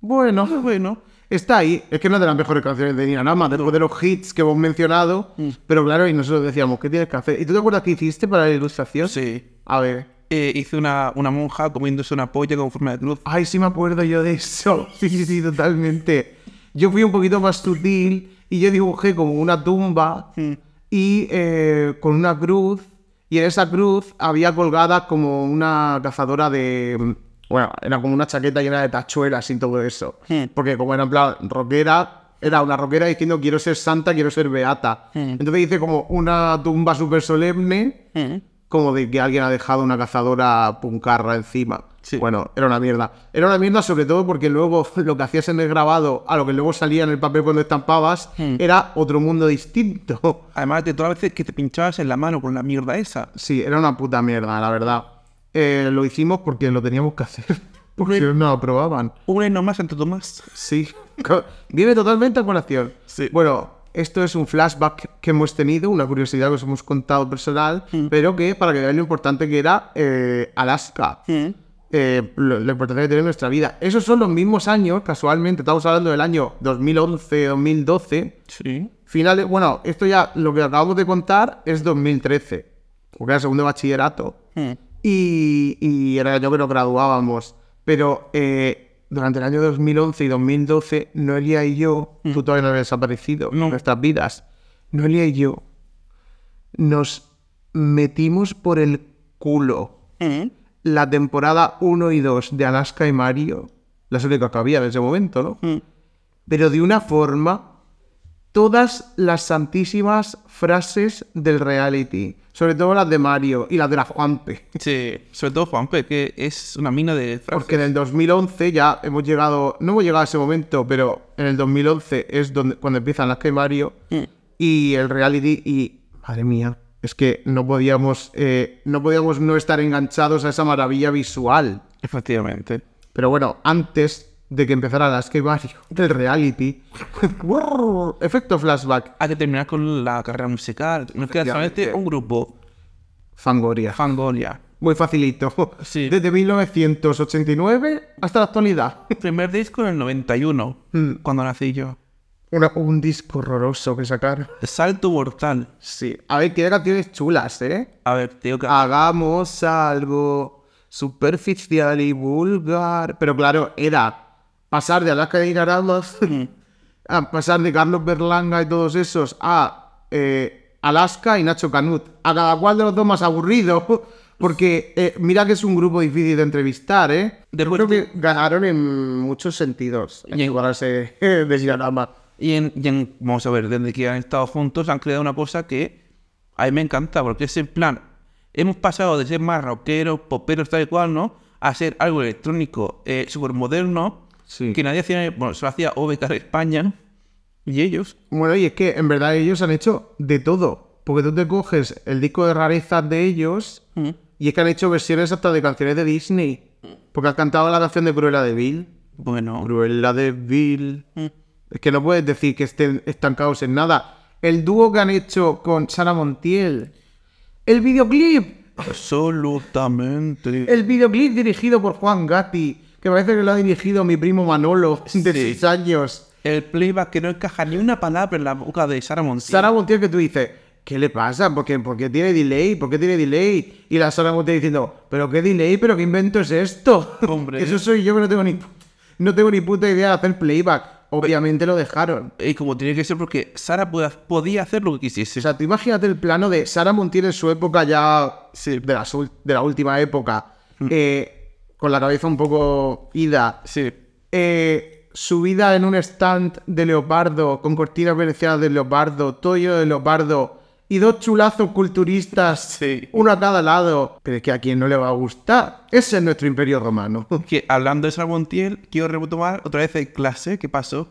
C: Bueno,
B: Bueno.
C: Está ahí. Es que no es de las mejores canciones de Dinarama, de los hits que hemos mencionado. Pero claro, y nosotros decíamos, ¿qué tienes que hacer? ¿Y tú te acuerdas qué hiciste para la ilustración?
B: Sí.
C: A ver.
B: Eh, hice una, una monja comiéndose una polla con forma de cruz.
C: Ay, sí me acuerdo yo de eso. <laughs> Sí, sí, sí, totalmente. Yo fui un poquito más sutil y yo dibujé como una tumba y eh, con una cruz. Y en esa cruz había colgada como una cazadora de... Bueno, era como una chaqueta llena de tachuelas y todo eso. Porque como era en plan rockera, era una rockera diciendo quiero ser santa, quiero ser beata. Entonces hice como una tumba súper solemne como de que alguien ha dejado una cazadora puncarra encima.
B: Sí.
C: Bueno, era una mierda. Era una mierda sobre todo porque luego <laughs> lo que hacías en el grabado a lo que luego salía en el papel cuando estampabas era otro mundo distinto.
B: Además de todas las veces que te pinchabas en la mano con la mierda esa.
C: Sí, era una puta mierda, la verdad. Eh, lo hicimos porque lo teníamos que hacer. <laughs> Porque si no, no lo aprobaban.
B: Una y no más Santo Tomás.
C: Sí. Viene totalmente a colación.
B: Sí.
C: Bueno, esto es un flashback que hemos tenido, una curiosidad que os hemos contado personal, pero que para que veáis lo importante que era eh, Alaska. Eh, lo, lo importante que tiene en nuestra vida. Esos son los mismos años, casualmente, estamos hablando del año 2011-2012.
B: Sí.
C: Finales, bueno, esto ya lo que acabamos de contar es 2013, porque era segundo de bachillerato. Y, y era el año que nos graduábamos. Pero eh, durante el año 2011 y 2012, Noelia y yo, tú todavía no habías desaparecido en
B: No.
C: nuestras vidas, Noelia y yo nos metimos por el culo la temporada 1 y 2 de Alaska y Mario, las únicas que había en ese momento, ¿no? Pero de una forma, todas las santísimas frases del reality, sobre todo las de Mario y las de la Juanpe.
B: Sí. Sobre todo Juanpe, que es una mina de frases.
C: Porque en el 2011 ya hemos llegado, no hemos llegado a ese momento, pero en el 2011 es donde, cuando empiezan las que Mario y el reality y, madre mía, es que no podíamos, eh, no podíamos no estar enganchados a esa maravilla visual.
B: Efectivamente.
C: Pero bueno, antes de que empezara las que Mario del reality, <laughs> efecto flashback,
B: Hay que terminar con la carrera musical. Nos queda solamente un grupo.
C: Fangoria.
B: Fangoria.
C: Muy facilito.
B: Sí.
C: Desde 1989 hasta la actualidad. <laughs>
B: Primer disco en el 91,
C: Mm.
B: cuando nací yo.
C: Una- un disco horroroso que sacaron.
B: Salto mortal.
C: Sí. A ver, tiene canciones chulas, ¿eh?
B: A ver, que...
C: Hagamos algo superficial y vulgar. Pero claro, era pasar de Alaska de Dinaramas <laughs> a pasar de Carlos Berlanga y todos esos a eh, Alaska y Nacho Canut. A cada cual de los dos más aburrido. <laughs> Porque eh, mira que es un grupo difícil de entrevistar, ¿eh? Yo
B: Después
C: creo que ganaron en muchos sentidos. En
B: Y en-
C: igualarse <laughs> de Dinarama.
B: Y, en, y en- vamos a ver, desde que han estado juntos han creado una cosa que a mí me encanta, porque es en plan, hemos pasado de ser más rockeros, poperos, tal y cual, ¿no? A ser algo electrónico, eh, súper moderno,
C: Sí.
B: que nadie hacía, bueno, solo hacía OBK España, y ellos.
C: Bueno, y es que en verdad ellos han hecho de todo. Porque tú te coges el disco de rarezas de ellos y es que han hecho versiones hasta de canciones de Disney. Porque han cantado la canción de Cruella de Vil.
B: Bueno,
C: Cruella de Vil. Es que no puedes decir que estén estancados en nada. El dúo que han hecho con Sara Montiel. El videoclip.
B: absolutamente.
C: El videoclip dirigido por Juan Gatti. Que parece que lo ha dirigido mi primo Manolo, <laughs> de
B: Sí.
C: 6 años.
B: El playback que no encaja ni una palabra en la boca de Sara Montiel.
C: Sara Montiel que tú dices, ¿qué le pasa? ¿Por qué, por qué tiene delay? ¿Por qué tiene delay? Y la Sara Montiel diciendo, ¿pero qué delay? ¿Pero qué invento es esto?
B: Hombre. <laughs>
C: Eso soy yo que no tengo ni, no tengo ni puta idea de hacer playback. Obviamente lo dejaron.
B: Y como tiene que ser porque Sara podía hacer lo que quisiese.
C: O sea, tú imagínate el plano de Sara Montiel en su época ya
B: Sí.
C: de, la, de la última época, eh, con la cabeza un poco ida,
B: sí.
C: eh, subida en un stand de leopardo, con cortinas venecianas de leopardo, todo lleno de leopardo, y dos chulazos culturistas,
B: Sí.
C: uno a cada lado. Pero es que a quien no le va a gustar. Ese es nuestro imperio romano. <laughs>
B: que hablando de Sara Montiel, quiero retomar otra vez en clase. ¿Qué pasó?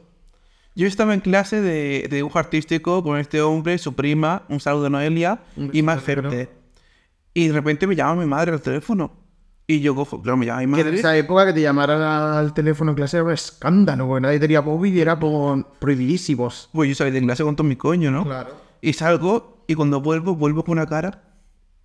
B: Yo estaba en clase de, de dibujo artístico con este hombre, su prima, un saludo de Noelia y más gente. Y de repente me llama mi madre al teléfono. Y yo cojo, claro, me llama mi
C: Que en
B: madre.
C: esa época que te llamaran al teléfono en clase era un escándalo, porque nadie tenía móvil y era por prohibidísimos.
B: Pues yo salí de clase con todo mi coño, ¿no?
C: Claro.
B: Y salgo y cuando vuelvo, vuelvo con una cara.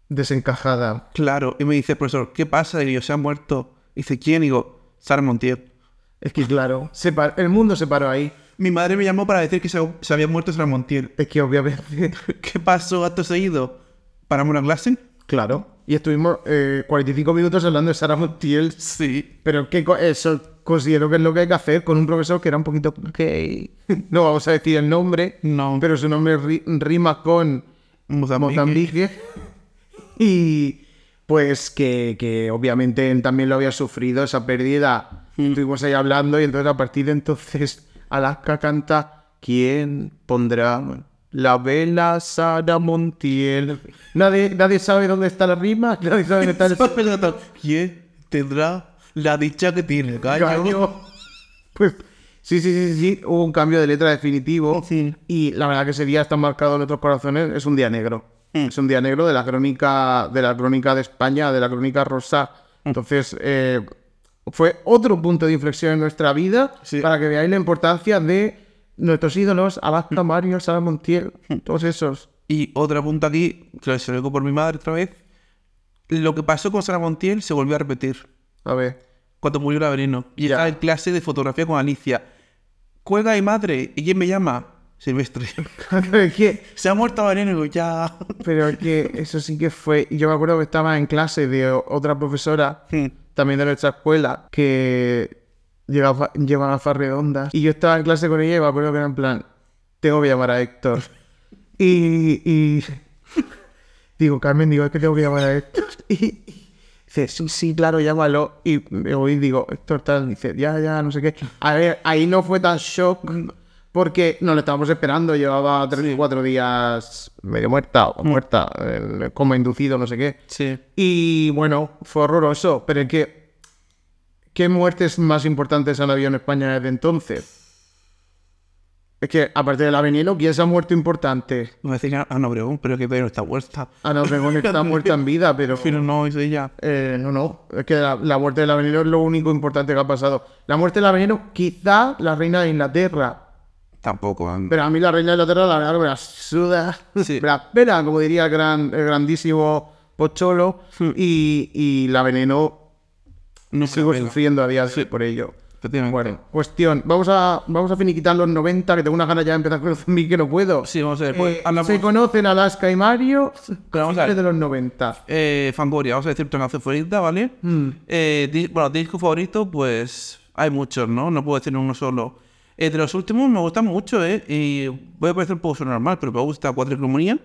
C: Desencajada.
B: Claro. Y me dice, profesor, ¿qué pasa? Y yo, se ha muerto. Y dice, ¿quién? Y digo, Sara Montiel.
C: Es que claro, se par- el mundo se paró ahí.
B: Mi madre me llamó para decir que se, se había muerto Sara Montiel.
C: Es que obviamente, <laughs>
B: ¿Qué pasó acto seguido? ¿Paramos la clase?
C: claro. Y estuvimos eh, 45 minutos hablando de Sara Montiel.
B: Sí.
C: Pero que eso considero que es lo que hay que hacer con un profesor que era un poquito gay. <laughs> No vamos a decir el nombre,
B: No.
C: pero su nombre ri- rima con
B: Mozambique.
C: Mozambique. <laughs> Y pues que, que obviamente él también lo había sufrido, esa pérdida. Estuvimos ahí hablando y entonces a partir de entonces Alaska canta ¿Quién pondrá la vela Sara Montiel? Nadie, nadie sabe dónde está la rima, nadie sabe dónde está el <laughs>
B: ¿Quién tendrá la dicha que tiene el gallo?
C: Pues sí, sí, sí, sí, hubo un cambio de letra definitivo.
B: Sí.
C: Y la verdad que ese día está marcado en nuestros corazones, es un día negro. Es un día negro de la crónica, de la crónica de España, de la crónica rosa. Entonces, eh, fue otro punto de inflexión en nuestra vida
B: Sí.
C: para que veáis la importancia de nuestros ídolos, Alaska, Mario, Sara Montiel, todos esos.
B: Y otra punta aquí, que se lo digo por mi madre otra vez. Lo que pasó con Sara Montiel se volvió a repetir
C: A ver.
B: cuando murió la Veneno. Y estaba en clase de fotografía con Alicia. Cuelga mi madre. ¿Y quién me llama? Silvestre. <laughs>
C: Que <laughs>
B: se ha muerto la Veneno. Ya.
C: Pero es que eso sí que fue. Yo me acuerdo que estaba en clase de otra profesora, también de nuestra escuela, que llevaba, lleva gafas redondas. Y yo estaba en clase con ella y me acuerdo que era en plan: Tengo que llamar a Héctor. <laughs> Y. y <laughs> digo, Carmen, digo, es que tengo que llamar a Héctor. <laughs> Y. Dice, sí, sí, claro, llámalo. Y me voy y digo, Héctor, tal. Dice, ya, ya, no sé qué. A ver, ahí no fue tan shock porque nos lo estábamos esperando. Llevaba tres o cuatro días medio muerta o muerta, eh, como inducido, no sé qué.
B: Sí.
C: Y bueno, fue horroroso. Pero es que, ¿qué muertes más importantes han habido en España desde entonces? Es que, aparte de la ¿quién se ha muerto importante?
B: Me decía Ana Obregón, pero que pero está muerta.
C: Ana Obregón <laughs> está muerta en vida, pero...
B: Pero no, es ella.
C: Eh, no, no. Es que la, la muerte de la es lo único importante que ha pasado. La muerte de la quizá la reina de Inglaterra.
B: Tampoco. man.
C: Pero a mí la reina de Inglaterra, la verdad, me la suda.
B: Sí.
C: Me la pela, como diría el, gran, el grandísimo Pocholo. Y, y la veneno,
B: no
C: sigo sufriendo a día de hoy por ello.
B: Efectivamente.
C: Bueno, cuestión. Vamos a, vamos a finiquitar los 90, que tengo unas ganas ya de empezar con los zombies que no puedo.
B: Sí, vamos a ver. Pues,
C: Eh,
B: hablamos-
C: Se conocen Alaska y Mario
B: Pero vamos a ver.
C: de los 90.
B: Eh, Fangoria, vamos a decir tu canción favorita, ¿vale?
C: Mm.
B: Eh, di- bueno, disco favorito, pues hay muchos, ¿no? No puedo decir uno solo. Eh, de los últimos me gustan mucho, ¿eh? Y voy a parecer un poco normal, pero me gusta Cuatricromonía.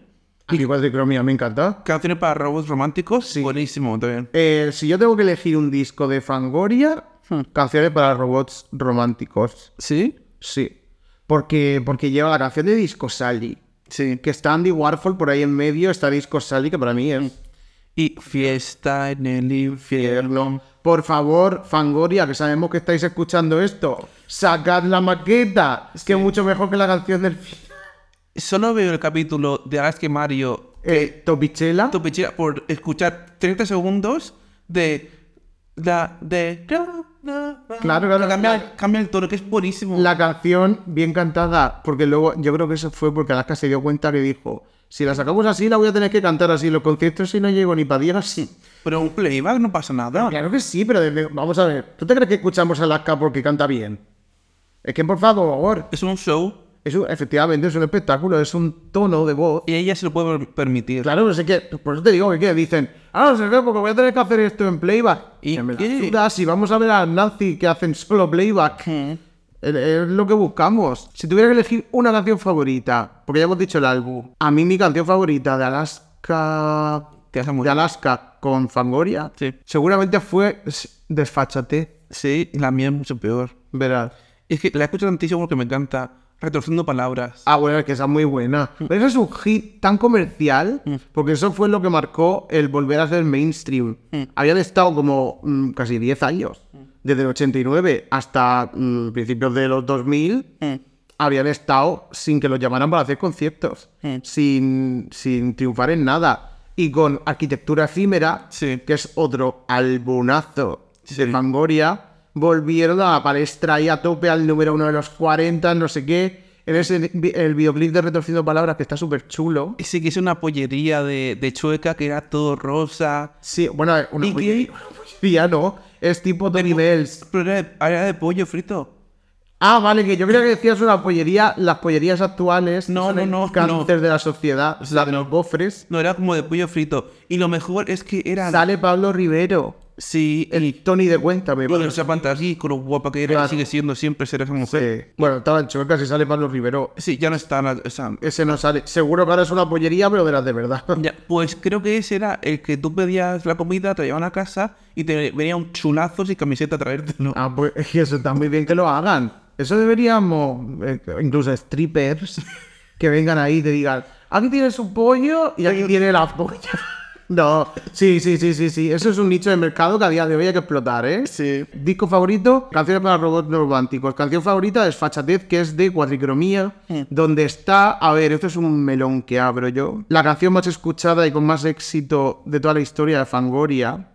C: Y cuadricromía me encanta.
B: Canciones para robots románticos, buenísimo también.
C: Eh, si yo tengo que elegir un disco de Fangoria,
B: Hmm.
C: canciones para robots románticos.
B: ¿Sí?
C: Sí. Porque, porque lleva la canción de Disco Sally.
B: Sí.
C: Que está Andy Warhol por ahí en medio, está Disco Sally, que para mí es
B: Y Fiesta en el infierno.
C: Por favor, Fangoria, que sabemos que estáis escuchando esto, sacad la maqueta, que es mucho mejor que la canción del.
B: Solo veo el capítulo de Alaska y Mario
C: Eh, Topichela,
B: tu pichera por escuchar 30 segundos de la de
C: Claro, claro.
B: cambia, cambia el tono que es buenísimo
C: la canción bien cantada, porque luego yo creo que eso fue porque Alaska se dio cuenta que dijo, si la sacamos así la voy a tener que cantar así, los conciertos si no llego ni para 10 así.
B: pero un playback no pasa nada
C: Claro que sí, pero desde- vamos a ver, ¿tú te crees que escuchamos a Alaska porque canta bien? Es que por favor,
B: es un show
C: es un- efectivamente es un espectáculo, es un tono de voz.
B: y ella se lo puede permitir
C: Claro, no sé qué, por eso te digo que ¿qué? dicen, ah, no sé qué, porque voy a tener que hacer esto en playback.
B: ¿Y
C: Que
B: qué?
C: suda, si vamos a ver a Nancy que hacen solo playback, es, es lo que buscamos. Si tuviera que elegir una canción favorita, porque ya hemos dicho el álbum, a mí mi canción favorita de Alaska,
B: Te
C: de. Alaska con Fangoria,
B: Sí.
C: seguramente fue Desfáchate,
B: sí la mía es mucho peor
C: verás.
B: es que la escucho tantísimo porque me encanta retorciendo palabras
C: Ah, bueno, es que esa es muy buena. Pero eso es un hit tan comercial, porque eso fue lo que marcó el volver a ser mainstream. Habían estado como mm, casi 10 años, desde el 89 hasta mm, principios de los 2000, habían estado sin que los llamaran para hacer conciertos, sin, sin triunfar en nada. y con Arquitectura Efímera,
B: Sí.
C: que es otro albunazo
B: Sí.
C: de Fangoria, volvieron a la palestra ahí a tope al número uno de los 40, no sé qué. En ese el videoclip de Retorciendo Palabras, que está súper chulo.
B: Sí, que es una pollería de, de chueca que era todo rosa.
C: Sí, bueno, una
B: ¿Y qué?
C: pollería, ¿no? Es tipo Tony Bells.
B: Pero era de, era de pollo frito.
C: Ah, vale, que yo creo que decías una pollería, las pollerías actuales
B: No,
C: son
B: no,
C: el
B: no,
C: cáncer
B: no.
C: de la sociedad, la de los bofres.
B: No, era como de pollo frito. Y lo mejor es que eran...
C: Sale Pablo Rivero,
B: Sí,
C: el
B: y...
C: Tony de Cuéntame.
B: Bueno, esa pantalla con lo guapa que era
C: Claro.
B: sigue siendo siempre ser esa mujer.
C: Sí. Bueno, estaba en chuecas y sale Pablo Rivero.
B: Sí, ya no está... esa-
C: Ese no sale. Seguro que ahora es una pollería, pero de las de verdad. <laughs>
B: Ya, pues creo que ese era el que tú pedías la comida, te llevaban a casa y te venía un chulazos y camiseta a traértelo.
C: Ah, pues es que eso está muy bien que lo hagan. Eso deberíamos, eh, incluso strippers, <laughs> que vengan ahí y te digan, aquí tienes un pollo y aquí tiene la polla. No, sí, sí, sí, sí, sí. Eso es un nicho de mercado que a día de hoy hay que explotar, ¿eh?
B: Sí.
C: Disco favorito, canciones para robots románticos. Canción favorita es Fachatez, que es de Cuadricromía, donde está, a ver, esto es un melón que abro yo. La canción más escuchada y con más éxito de toda la historia de Fangoria,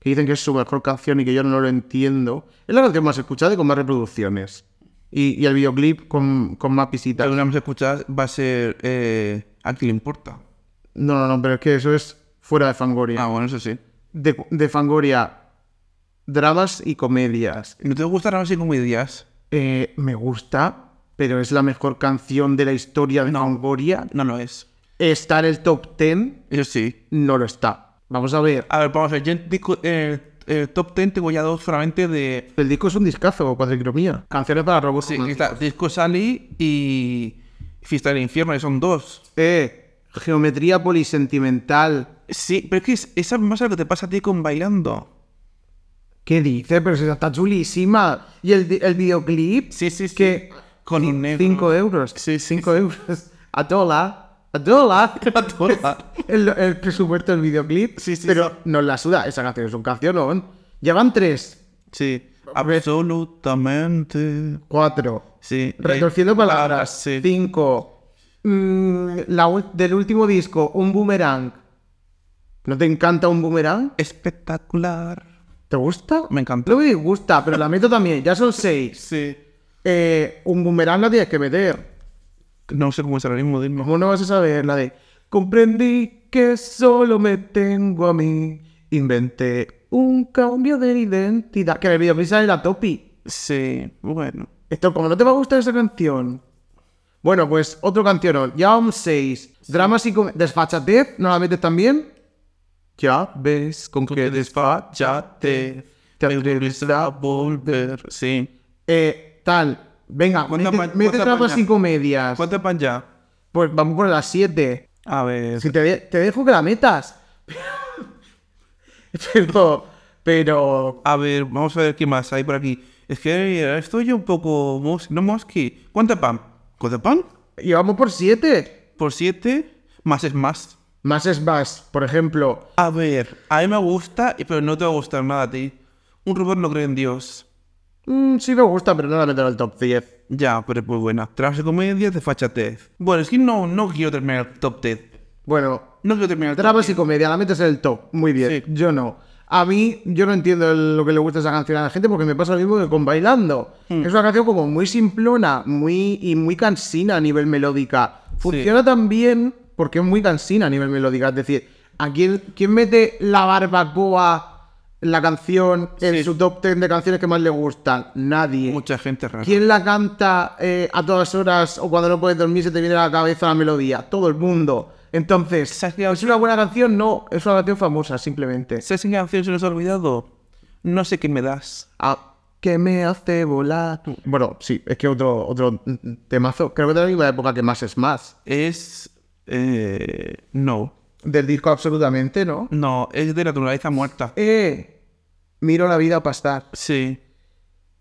C: que dicen que es su mejor canción y que yo no lo entiendo, es la canción más escuchada y con más reproducciones. Y, y el videoclip con, con más visitas.
B: Alguna vez escuchada va a ser... Eh, ¿A quién le importa?
C: No, no, no, pero es que eso es fuera de Fangoria.
B: Ah, bueno, eso sí.
C: De, de Fangoria, dramas y comedias.
B: ¿No te gustan las comedias?
C: Eh, me gusta, pero es la mejor canción de la historia de Fangoria.
B: No lo es.
C: Está en el top 10,
B: Eso sí.
C: no lo está. Vamos a ver.
B: A ver, vamos a ver. Yo en eh, el top 10 tengo ya dos solamente de...
C: El disco es un discazo, cuadricromía. Canciones para robots.
B: Sí, está Disco Sally y Fiesta del Infierno, que son dos.
C: Eh, geometría polisentimental.
B: Sí, pero es que es- esa más lo que te pasa a ti con bailando.
C: ¿Qué dice? Pero si esa está chulísima. Y el, el videoclip.
B: Sí, sí, sí.
C: Que.
B: Con un negro.
C: 5 euros.
B: Sí, sí,
C: 5 euros. A dólar. A dólar. <laughs>
B: A dólar. <laughs>
C: el, el presupuesto del videoclip.
B: Sí, sí,
C: Pero
B: sí.
C: nos la suda. Esa canción es un cancionón. Llevan 3,
B: Sí, absolutamente.
C: 4.
B: Sí.
C: Retorciendo
B: Eh,
C: palabras.
B: Sí.
C: 5. la del último disco, un boomerang. ¿No te encanta un boomerang?
B: Espectacular.
C: ¿Te gusta?
B: Me encanta.
C: No me gusta, pero la meto también. Ya son 6.
B: Sí.
C: Eh, un boomerang la tienes que meter.
B: No sé cómo es el ritmo, dime.
C: ¿Cómo no vas a saber? La de comprendí que solo me tengo a mí. Inventé un cambio de identidad. Que en el videoclip sale la topi.
B: Sí, bueno.
C: Esto, como no te va a gustar esa canción. Bueno, pues otro canción. Ya un 6. Dramas y com- desfachatez. ¿No la metes también? Ya ves con qué desfachate. Te atreves a volver.
B: Sí.
C: Eh, tal. Venga,
B: ¿Cuánta
C: mete,
B: cuánta
C: dramas y comedias.
B: ¿Cuánto pan ya?
C: Pues vamos por las 7.
B: A ver.
C: Si te, te dejo que la metas. <laughs> pero, pero.
B: A ver, vamos a ver qué más hay por aquí. Es que eh, estoy un poco... mos- No mosqui. ¿Cuánto pan? ¿Cuánto pan?
C: Y vamos por 7.
B: Por 7, más es más.
C: Más es más. Por ejemplo,
B: A ver, a mí me gusta, pero no te va a gustar nada a ti. Un robot no cree en Dios.
C: mm, sí me gusta, pero no la meto en el top 10.
B: Ya, pero es muy buena. Tras comedia, de fachatez. Bueno, es que no, no quiero terminar el top 10.
C: Bueno,
B: No quiero terminar el top
C: dramas y
B: 10.
C: comedia, la metes en el top. Muy bien.
B: Sí.
C: Yo no. A mí, yo no entiendo el- lo que le gusta esa canción a la gente porque me pasa lo mismo que con Bailando.
B: Hmm.
C: Es una canción como muy simplona muy, y muy cansina a nivel melódica. Funciona tan bien porque es muy cansina a nivel melódica. Es decir, ¿a quién, quién mete la barbacoa, la canción, en
B: Sí.
C: su top 10 de canciones que más le gustan? Nadie.
B: Mucha gente rara.
C: ¿Quién la canta eh, a todas horas o cuando no puedes dormir se te viene a la cabeza la melodía? Todo el mundo. Entonces. ¿es una buena canción? No, es una canción famosa, simplemente.
B: ¿Sabes qué canción se nos ha olvidado? No sé qué me das.
C: Ah, que me hace volar. Bueno, sí, es que otro, otro temazo. Creo que de la misma época que más es más.
B: Es... Eh, no.
C: Del disco absolutamente, ¿no?
B: No, es de naturaleza muerta.
C: Eh, miro la vida pasar.
B: Sí.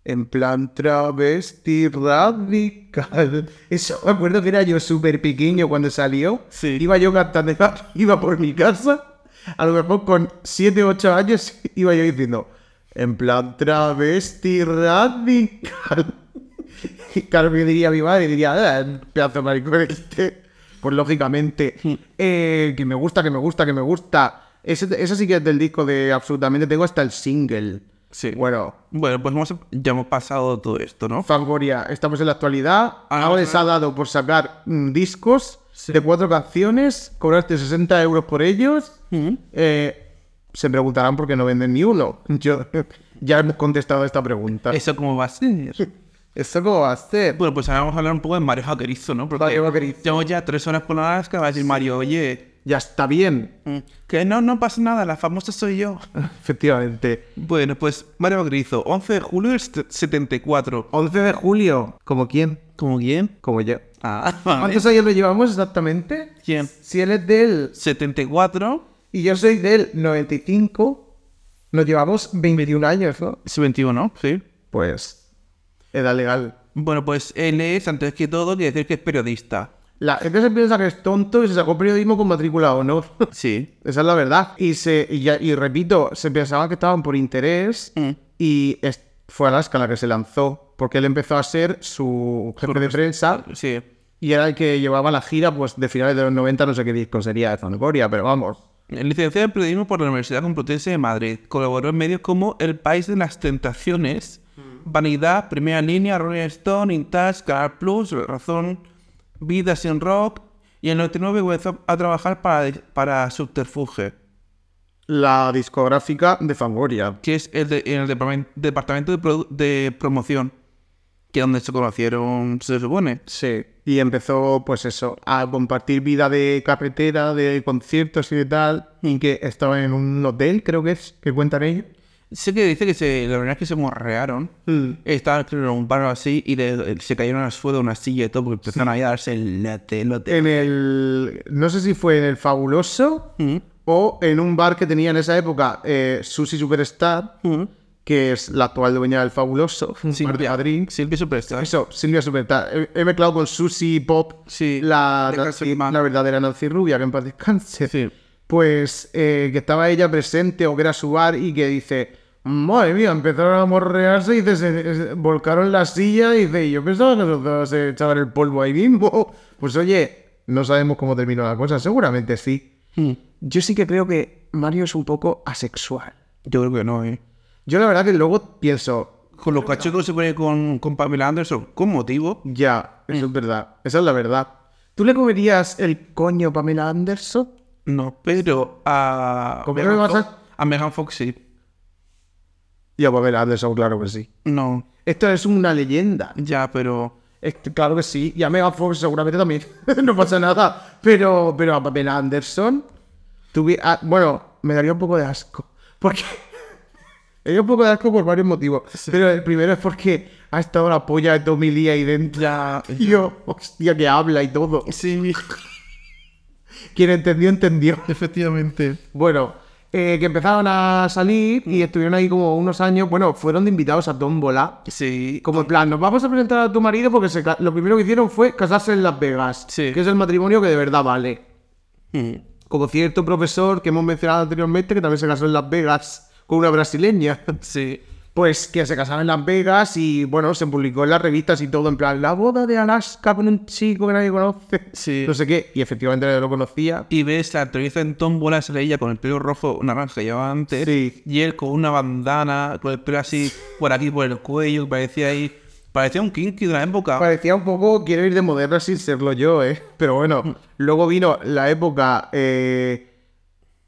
C: En plan travesti radical. Eso, me acuerdo que era yo súper pequeño cuando salió.
B: Sí.
C: Iba yo cantando, <laughs> iba por mi casa. A lo mejor con 7 o 8 años <laughs> iba yo diciendo, en plan travesti radical. <laughs> Y claro, que diría mi madre, diría, ah, pedazo de maricón este. pues lógicamente, eh, que me gusta, que me gusta, que me gusta. Ese, ese sí que es del disco de absolutamente, tengo hasta el single.
B: Sí.
C: Bueno,
B: Bueno, pues hemos- ya hemos pasado todo esto, ¿no?
C: Fangoria, estamos en la actualidad.
B: Ah,
C: Ahora les ha dado por sacar mm, discos de cuatro canciones, cobrarte 60 euros por ellos. Eh, se preguntarán por qué no venden ni uno. <laughs> Yo ya hemos contestado esta pregunta.
B: ¿Eso cómo va a ser? <laughs>
C: ¿Esto cómo va a ser?
B: Bueno, pues ahora vamos a hablar un poco de Mario Vaquerizo, ¿no? Porque
C: Mario Vaquerizo.
B: llevamos ya tres horas con la Alaska, va a decir Mario, oye,
C: Ya está bien.
B: mm, que no, no pasa nada, la famosa soy yo. <laughs>
C: Efectivamente.
B: Bueno, pues Mario Vaquerizo, 11 de julio del set- 74.
C: 11 de julio. ¿Como quién?
B: ¿Cómo quién?
C: Como yo.
B: Ah, <laughs> vale.
C: ¿Cuántos años le llevamos exactamente?
B: ¿Quién?
C: Si él es del
B: 74,
C: y yo soy del 95, nos llevamos 21 años, ¿no?
B: es 21, sí.
C: Pues, edad legal.
B: Bueno, pues él es, antes que todo, que decir que es periodista.
C: La gente se piensa que es tonto y se sacó periodismo con matrícula o no. <laughs>
B: Sí.
C: Esa es la verdad. Y, se, y, ya- y repito, se pensaba que estaban por interés
B: Mm.
C: y es- fue Alaska la que se lanzó, porque él empezó a ser su jefe de prensa
B: Sí.
C: y era el que llevaba la gira pues de finales de los 90, no sé qué disco sería de Fangoria, pero vamos.
B: Licenciado en Periodismo por la Universidad Complutense de Madrid. Colaboró en medios como El País de las Tentaciones, Vanidad, Primera Línea, Rolling Stone, Intouch, Canal Plus, Razón, Vida sin Rock. Y en el 99 comenzó a trabajar para, para Subterfuge,
C: La discográfica de Fangoria.
B: que es el de- en el departamen- departamento de, de promoción, que es donde se conocieron, se supone.
C: Sí. Y empezó, pues eso, a compartir vida de carretera, de conciertos y de tal. Y que estaba en un hotel, creo que es, que cuentan ellos.
B: Sé que dice que se, la verdad es que se morrearon. Estaban creo, en un bar o así y le- se cayeron al suelo de una silla y todo porque empezaron ahí a darse el late, lote.
C: En el. No sé si fue en el Fabuloso
B: Mm.
C: o en un bar que tenía en esa época eh, Susi Superstar, que es la actual dueña del Fabuloso. un bar de Madrid.
B: Silvia Superstar.
C: Eso, Silvia Superstar. He, he mezclado con Susi Pop,
B: Sí,
C: la,
B: Cancelman.
C: la verdadera Nancy Rubia, que en paz descanse.
B: Sí.
C: Pues eh, que estaba ella presente o que era su bar y que dice, madre mía, empezaron a morrearse y dice, se, se volcaron la silla y dice, yo pensaba que los dos se echaban el polvo ahí mismo. <laughs> Pues oye, no sabemos cómo terminó la cosa, seguramente sí.
B: Mm.
C: Yo sí que creo que Mario es un poco asexual.
B: Yo creo que no, eh.
C: Yo la verdad que luego pienso,
B: Con los cachos que se pone con, con Pamela Anderson, con motivo.
C: ya, eso es verdad, esa es la verdad. ¿Tú le comerías el coño a Pamela Anderson?
B: No, pero a.
C: ¿Cómo
B: Megan
C: me vas a-
B: Fox- a Megan Fox sí.
C: Y a Pamela Anderson, claro que sí.
B: No,
C: Esto es una leyenda.
B: ya, pero.
C: Este, claro que sí. Y a Megan Fox seguramente también. <laughs> no pasa nada. Pero, pero a Pamela Anderson. tuvi- ah, bueno, me daría un poco de asco. Porque. <laughs> me daría un poco de asco por varios motivos. Pero el primero es porque ha estado la polla de Tommy Lee ahí dentro.
B: Ya. <laughs>
C: Tío, hostia, que habla y todo.
B: Sí,
C: Quien entendió, entendió. <laughs>
B: efectivamente.
C: Bueno, eh, que empezaron a salir y estuvieron ahí como unos años. Bueno, fueron de invitados a Tómbola.
B: Sí.
C: Como en plan, nos vamos a presentar a tu marido porque se ca- lo primero que hicieron fue casarse en Las Vegas.
B: Sí.
C: Que es el matrimonio que de verdad vale.
B: Mm.
C: Como cierto profesor que hemos mencionado anteriormente que también se casó en Las Vegas con una brasileña.
B: Sí.
C: Pues que se casaba en Las Vegas y bueno, se publicó en las revistas y todo en plan, la boda de Alaska con un chico que nadie conoce.
B: Sí.
C: No sé qué. Y efectivamente nadie lo conocía.
B: Y ves la entrevista en Tómbola, sale ella con el pelo rojo naranja que llevaba antes.
C: Sí.
B: Y él con una bandana, con el pelo así por aquí, por el cuello, que parecía ahí. Parecía un kinky de la época.
C: Parecía un poco, quiero ir de moderna sin serlo yo, ¿eh? Pero bueno, luego vino la época eh,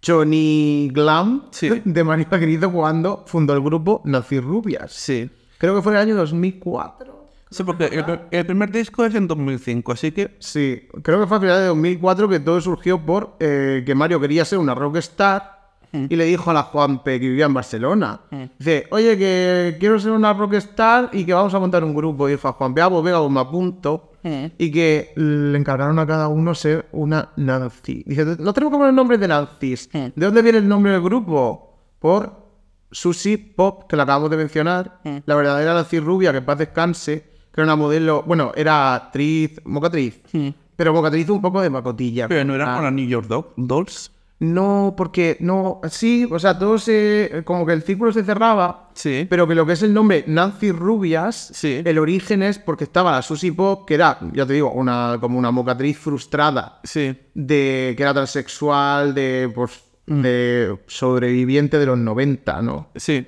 C: Johnny Glam
B: Sí. <laughs>
C: de Mario Vaquerizo cuando fundó el grupo Nancy Rubias.
B: Sí.
C: Creo que fue en el año 2004.
B: Sí, porque el, el primer disco es en 2005, así que.
C: Sí, creo que fue a finales de 2004 que todo surgió por eh, que Mario quería ser una rockstar y le dijo a la Juanpe que vivía en Barcelona. Dice, oye, que quiero ser una rockstar y que vamos a montar un grupo. Y dijo a Juanpe, ah, pues venga, pues me apunto. Y que le encargaron a cada uno ser una Nancy. Dice, no tenemos que poner nombres de Nancy's. ¿De dónde viene el nombre del grupo? Por Susie Pop, que la acabamos de mencionar. La verdadera Nancy Rubia, que en paz descanse, que era una modelo, bueno, era actriz, mocatriz. Pero mocatriz un poco de macotilla.
B: Pero no eran
C: Ah,
B: con las New York Dolls.
C: No, porque no, sí, o sea, todo se, como que el círculo se cerraba,
B: Sí.
C: pero que lo que es el nombre Nancy Rubias,
B: Sí.
C: el origen es porque estaba la Susie Pop, que era, ya te digo, una, como una mocatriz frustrada,
B: Sí.
C: de que era transexual, de, pues, de sobreviviente de los 90, ¿no?
B: Sí.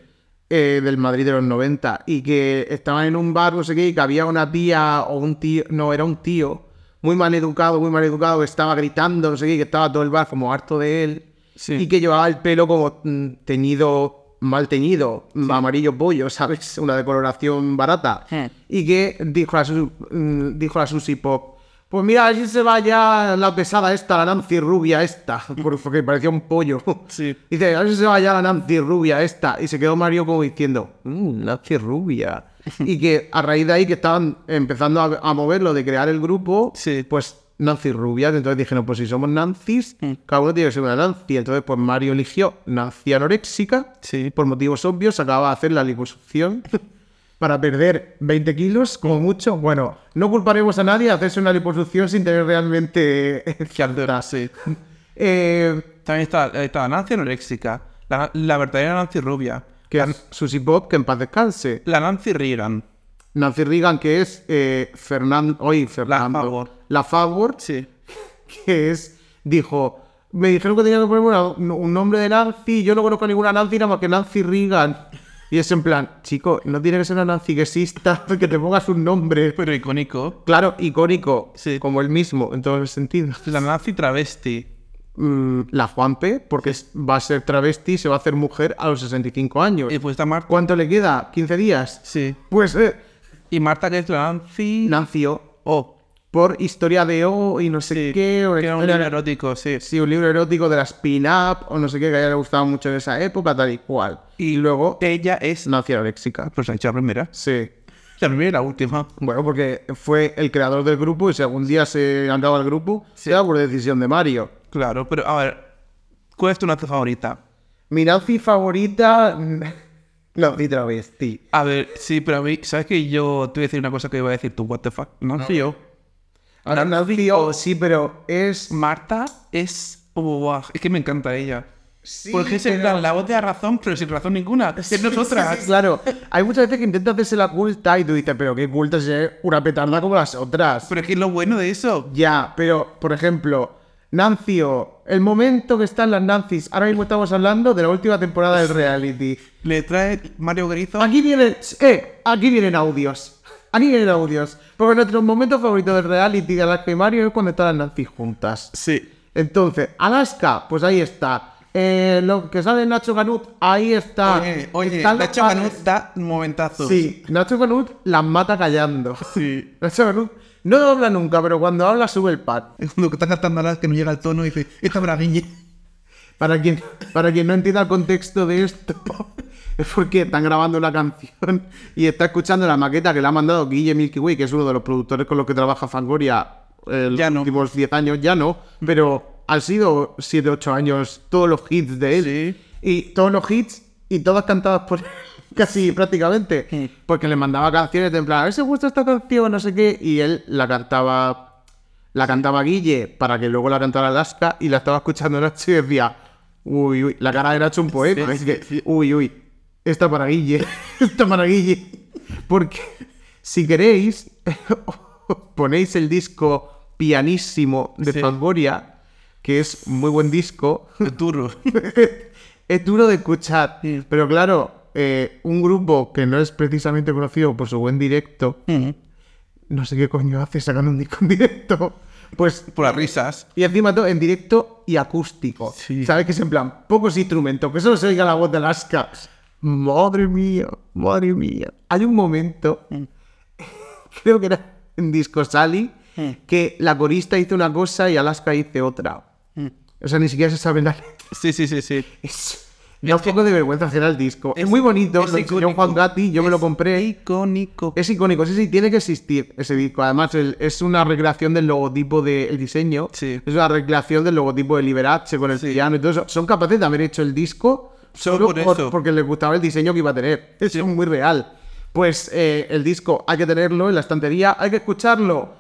C: eh, del Madrid de los 90 y que estaban en un bar, no sé qué, y que había una tía o un tío, no, era un tío muy mal educado, muy mal educado, que estaba gritando, no sé qué, que estaba todo el bar como harto de él
B: Sí.
C: y que llevaba el pelo como mm, teñido, mal teñido, amarillo pollo, ¿sabes? Una decoloración barata.
B: Hmm.
C: Y que dijo la, Su- mm, dijo Susi Pop, pues mira, a ver si se vaya la pesada esta, la Nancy rubia esta, <laughs> porque parecía un pollo.
B: Sí.
C: Dice, a ver si se vaya la Nancy rubia esta. Y se quedó Mario como diciendo, "Mm, Nancy rubia. <laughs> y que a raíz de ahí que estaban empezando a, a moverlo de crear el grupo,
B: Sí.
C: pues Nancy rubia. Entonces dijeron, pues si somos Nancy's, cada uno tiene que ser una Nancy. Entonces pues Mario eligió Nancy anoréxica.
B: Sí.
C: Por motivos obvios, acababa de hacer la liposucción. <laughs> Para perder 20 kilos, como mucho. Bueno, no culparemos a nadie de hacerse una liposucción sin tener realmente <laughs> cierta.
B: Sí.
C: Eh,
B: También está, está la Nancy anoréxica. La, la verdadera Nancy rubia.
C: que es Susie Pop, que en paz descanse.
B: La Nancy Reagan.
C: Nancy Reagan, que es eh, Fernando, hoy Fernando,
B: Favor.
C: la Favor,
B: Sí. <laughs>
C: que es, dijo, me dijeron que tenía que ponerme una- un nombre de Nancy, yo no conozco a ninguna Nancy nada más que Nancy Reagan. Y es en plan, chico, no tiene que ser una Nancy <laughs> que te pongas un nombre,
B: Pero icónico.
C: claro, icónico,
B: Sí.
C: como el mismo, en todos los sentidos.
B: La Nancy travesti.
C: Mm, la Juanpe, porque va a ser travesti, se va a hacer mujer a los 65 años.
B: Y pues está Marta.
C: ¿Cuánto le queda? ¿15 días?
B: Sí.
C: Pues eh,
B: Y Marta, que es la Nancy.
C: nació
B: Oh.
C: Por historia de O y no sé
B: Sí.
C: qué. o
B: que era un libro erótico, sí.
C: Sí, un libro erótico de las pin-up o no sé qué, que a ella le gustaba mucho en esa época, tal y cual. Y luego
B: Ella es.
C: nació anoréxica.
B: Pues ha hecho la primera.
C: Sí.
B: La primera y la última.
C: Bueno, porque fue el creador del grupo y si algún día se andaba al grupo, será por decisión de Mario.
B: Claro, pero a ver. ¿Cuál es tu Nancy favorita?
C: Mi Nancy favorita. <laughs> Nancy travesti.
B: A ver, sí, pero a mí, ¿sabes que yo te voy a decir una cosa que iba a decir tú? ¿What the fuck? Nancy yo.
C: Ahora, oh, sí, pero es.
B: Marta es. es que me encanta ella.
C: Sí,
B: Porque es en
C: pero-
B: plan, la voz de la razón, pero sin razón ninguna. Es nosotras.
C: Sí, claro, hay muchas veces que intenta hacerse la culta y tú dices, pero qué culta es ser una petarda como las otras.
B: Pero es que es lo bueno de eso.
C: Ya, pero, por ejemplo, Nancio, el momento que están las Nancy's, ahora mismo estamos hablando de la última temporada del reality.
B: Le trae Mario Grizo.
C: Aquí vienen, eh, aquí vienen audios. Aquí vienen audios. Porque nuestro momento favorito del reality de Alaska y Mario es cuando están las Nancy juntas.
B: Sí.
C: Entonces, Alaska, pues ahí está. Eh, lo que sale Nacho Canut, ahí está.
B: Oye, oye,
C: Están
B: Nacho
C: padres-
B: Canut da momentazos.
C: Sí, Nacho Canut las mata callando.
B: Sí. <laughs>
C: Nacho Canut no habla nunca, pero cuando habla sube el pad.
B: Es cuando está cantando a que no llega el tono y dice, esta braguilla.
C: Para quien, para quien no entienda el contexto de esto, <laughs> es porque están grabando una canción <laughs> y está escuchando la maqueta que le ha mandado Guille Milky Way, que es uno de los productores con los que trabaja Fangoria los
B: no.
C: últimos 10 años, ya no, pero han sido 7, 8 años todos los hits de él.
B: Sí.
C: Y todos los hits y todas cantadas por él, <laughs> casi prácticamente. Porque le mandaba canciones de en plan, a ver si gusta esta canción, no sé qué, y él la cantaba la cantaba Guille para que luego la cantara Alaska y la estaba escuchando Nacho y decía, uy, uy, la cara de Nacho un poema.
B: Sí,
C: es que,
B: sí, sí.
C: uy, uy, esta para Guille, <laughs> esta para Guille. Porque si queréis, <laughs> ponéis el disco pianísimo de
B: Sí.
C: Fangoria, que es muy buen disco. <laughs>
B: Es duro.
C: es duro de escuchar, pero claro, eh, un grupo que no es precisamente conocido por su buen directo, no sé qué coño hace sacando un disco en directo. Pues,
B: Por las risas.
C: y encima todo en directo y acústico.
B: Sí.
C: ¿Sabes? Que es en plan, pocos instrumentos, que solo se oiga la voz de Alaska. Madre mía, madre mía. Hay un momento, <laughs> creo que era en Disco Sally, que la corista hizo una cosa y Alaska hizo otra. O sea, ni siquiera se sabe la.
B: Sí, sí, sí, sí.
C: Es, me da un poco de vergüenza hacer el disco. Es, muy bonito,
B: es
C: lo enseñó
B: icónico.
C: Juan Gatti, yo me lo compré.
B: Icónico.
C: Es icónico, sí, sí, tiene que existir ese disco. Además, el- es una recreación del logotipo del diseño.
B: Sí.
C: Es una recreación del logotipo de Liberace con el
B: Sí.
C: piano y todo eso. Son capaces de haber hecho el disco
B: Solo por
C: por-
B: eso.
C: porque les gustaba el diseño que iba a tener. Es muy real. Pues eh, el disco hay que tenerlo en la estantería, hay que escucharlo.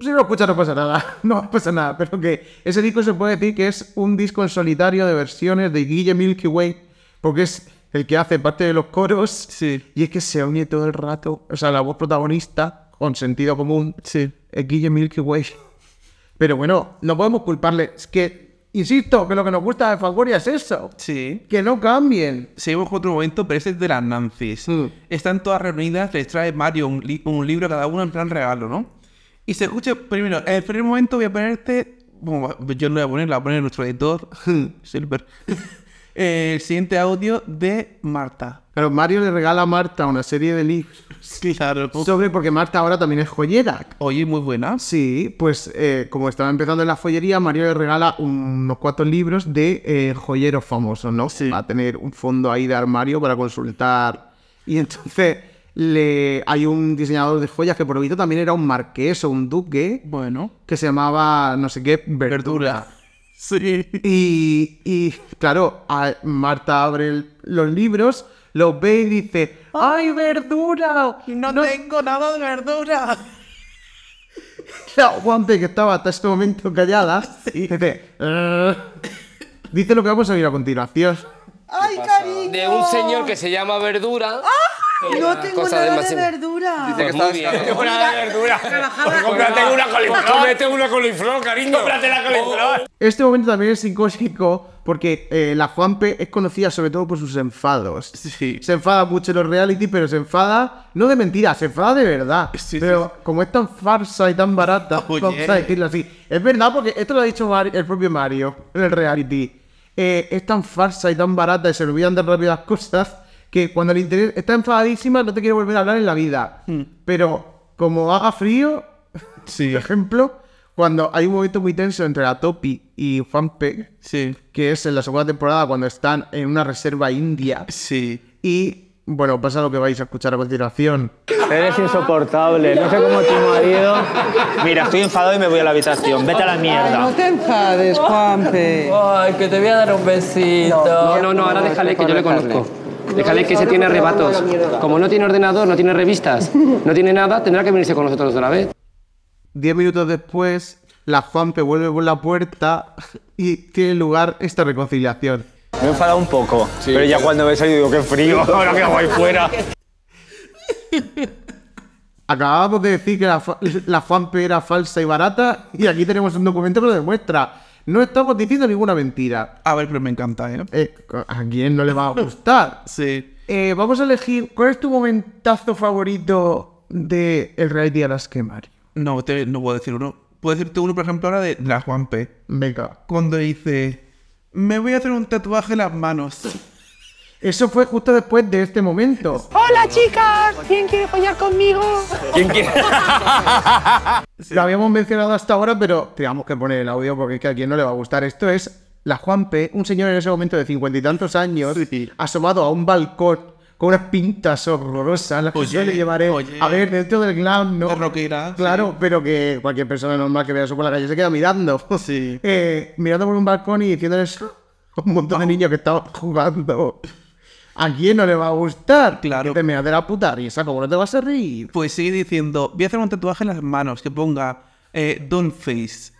C: si no lo escuchas no pasa nada, <laughs> no pasa nada, pero que ese disco se puede decir que es un disco en solitario de versiones de Guille Milky Way, porque es el que hace parte de los coros,
B: Sí.
C: y es que se une todo el rato, o sea, la voz protagonista, con sentido común,
B: Sí.
C: es Guille Milky Way. <laughs> Pero bueno, no podemos culparle, es que, insisto, que lo que nos gusta de Fangoria es eso,
B: Sí.
C: que no cambien.
B: Seguimos con otro momento, pero este es de las Nancy's.
C: Mm.
B: Están todas reunidas, les trae Mario un, li- un libro a cada uno en plan regalo, ¿no? Y se escucha, primero, en el primer momento voy a ponerte, bueno, yo no voy a poner, la va a poner nuestro editor, <laughs> Silver, el siguiente audio de Marta.
C: Pero Mario le regala a Marta una serie de libros
B: Claro.
C: sobre, porque Marta ahora también es joyera.
B: Oye, muy buena.
C: Sí, pues eh, como estaba empezando en la joyería, Mario le regala unos cuantos libros de eh, joyeros famosos, ¿no?
B: Sí.
C: Va a tener un fondo ahí de armario para consultar. Y entonces le... hay un diseñador de joyas que por lo visto también era un marqués o un duque
B: Bueno.
C: que se llamaba no sé qué, Verdura.
B: Verdura. <laughs> Sí.
C: Y, y, claro, a- Marta abre el- los libros, los ve y dice, ¡ay, verdura!
B: No, tengo nada de verdura. <laughs>
C: La Juanpe, que estaba hasta este momento callada, <laughs> dice, "Eh". dice lo que vamos a ver a continuación.
D: ¡Ay, cariño!
E: de un señor que se llama Verdura.
D: No tengo
E: cosa
D: nada de verdura.
E: Pues muy bien.
F: Una de verdura. <laughs> Pues cómprate una coliflor. Cómprate una coliflor, cariño. Cómprate la coliflor.
C: Este momento también es psicósico porque eh, la Juanpe es conocida sobre todo por sus enfados.
B: Sí.
C: Se enfada mucho en los reality, pero se enfada, no de mentira, se enfada de verdad.
B: Sí,
C: pero como es tan farsa y tan barata,
B: Oye.
C: vamos a decirlo así. Es verdad, porque esto lo ha dicho el propio Mario en el reality. Eh, es tan farsa y tan barata y se olvidan tan rápido las cosas que cuando le interesa, está enfadadísima, no te quiere volver a hablar en la vida. Pero como haga frío,
B: Sí.
C: por ejemplo, cuando hay un momento muy tenso entre la Topi y Juanpe,
B: Sí.
C: que es en la segunda temporada cuando están en una reserva india
B: Sí.
C: y bueno, pasa lo que vais a escuchar a continuación.
G: Eres insoportable, no sé cómo tu marido. Mira, estoy enfadado y me voy a la habitación. Vete a la
D: No
G: mierda.
D: te enfades, Juanpe.
E: Ay, que te voy a dar un besito. No, no, no, ahora déjale que yo le conozco. Déjale que se tiene arrebatos. Como no tiene ordenador, no tiene revistas, no tiene nada, tendrá que venirse con nosotros otra vez.
C: Diez minutos después, la Juanpe vuelve por la puerta y tiene lugar esta reconciliación.
G: Me he enfadado un poco, pero ya cuando me he salido digo, qué frío, <laughs> ahora que hago ahí fuera. <laughs>
C: Acabamos de decir que la, la Juanpe era falsa y barata y aquí tenemos un documento que lo demuestra. No estamos diciendo ninguna mentira.
B: A ver, pero me encanta, ¿eh?
C: Eh, ¿A quién no le va a gustar? <laughs>
B: Sí.
C: Eh, vamos a elegir, ¿cuál es tu momentazo favorito de el reality Alaska Mario?
B: No, te, no puedo decir uno. Puedo decirte uno, por ejemplo, ahora de la Juanpe.
C: Venga.
B: Cuando dice, me voy a hacer un tatuaje en las manos. <laughs>
C: Eso fue justo después de este momento.
D: Hola, chicas. ¿Quién quiere follar conmigo?
G: ¿Quién quiere? <laughs>
C: Lo habíamos mencionado hasta ahora, pero teníamos que poner el audio porque es que a quien no le va a gustar. Esto es la Juanpe, un señor en ese momento de cincuenta y tantos años, asomado a un balcón con unas pintas horrorosas, las que
B: Oye,
C: suele llevaré
B: oye.
C: a ver dentro del glam, ¿no?
B: Rockera,
C: Claro, pero que cualquier persona normal que vea eso por la calle se queda mirando.
B: Sí. <laughs>
C: Eh, mirando por un balcón y diciéndoles un montón de niños que estaban jugando. ¿A quién no le va a gustar?
B: Claro.
C: Que te me de la puta risa, ¿cómo no te vas a reír?
B: Pues sigue diciendo, voy a hacer un tatuaje en las manos que ponga eh, Don't Face,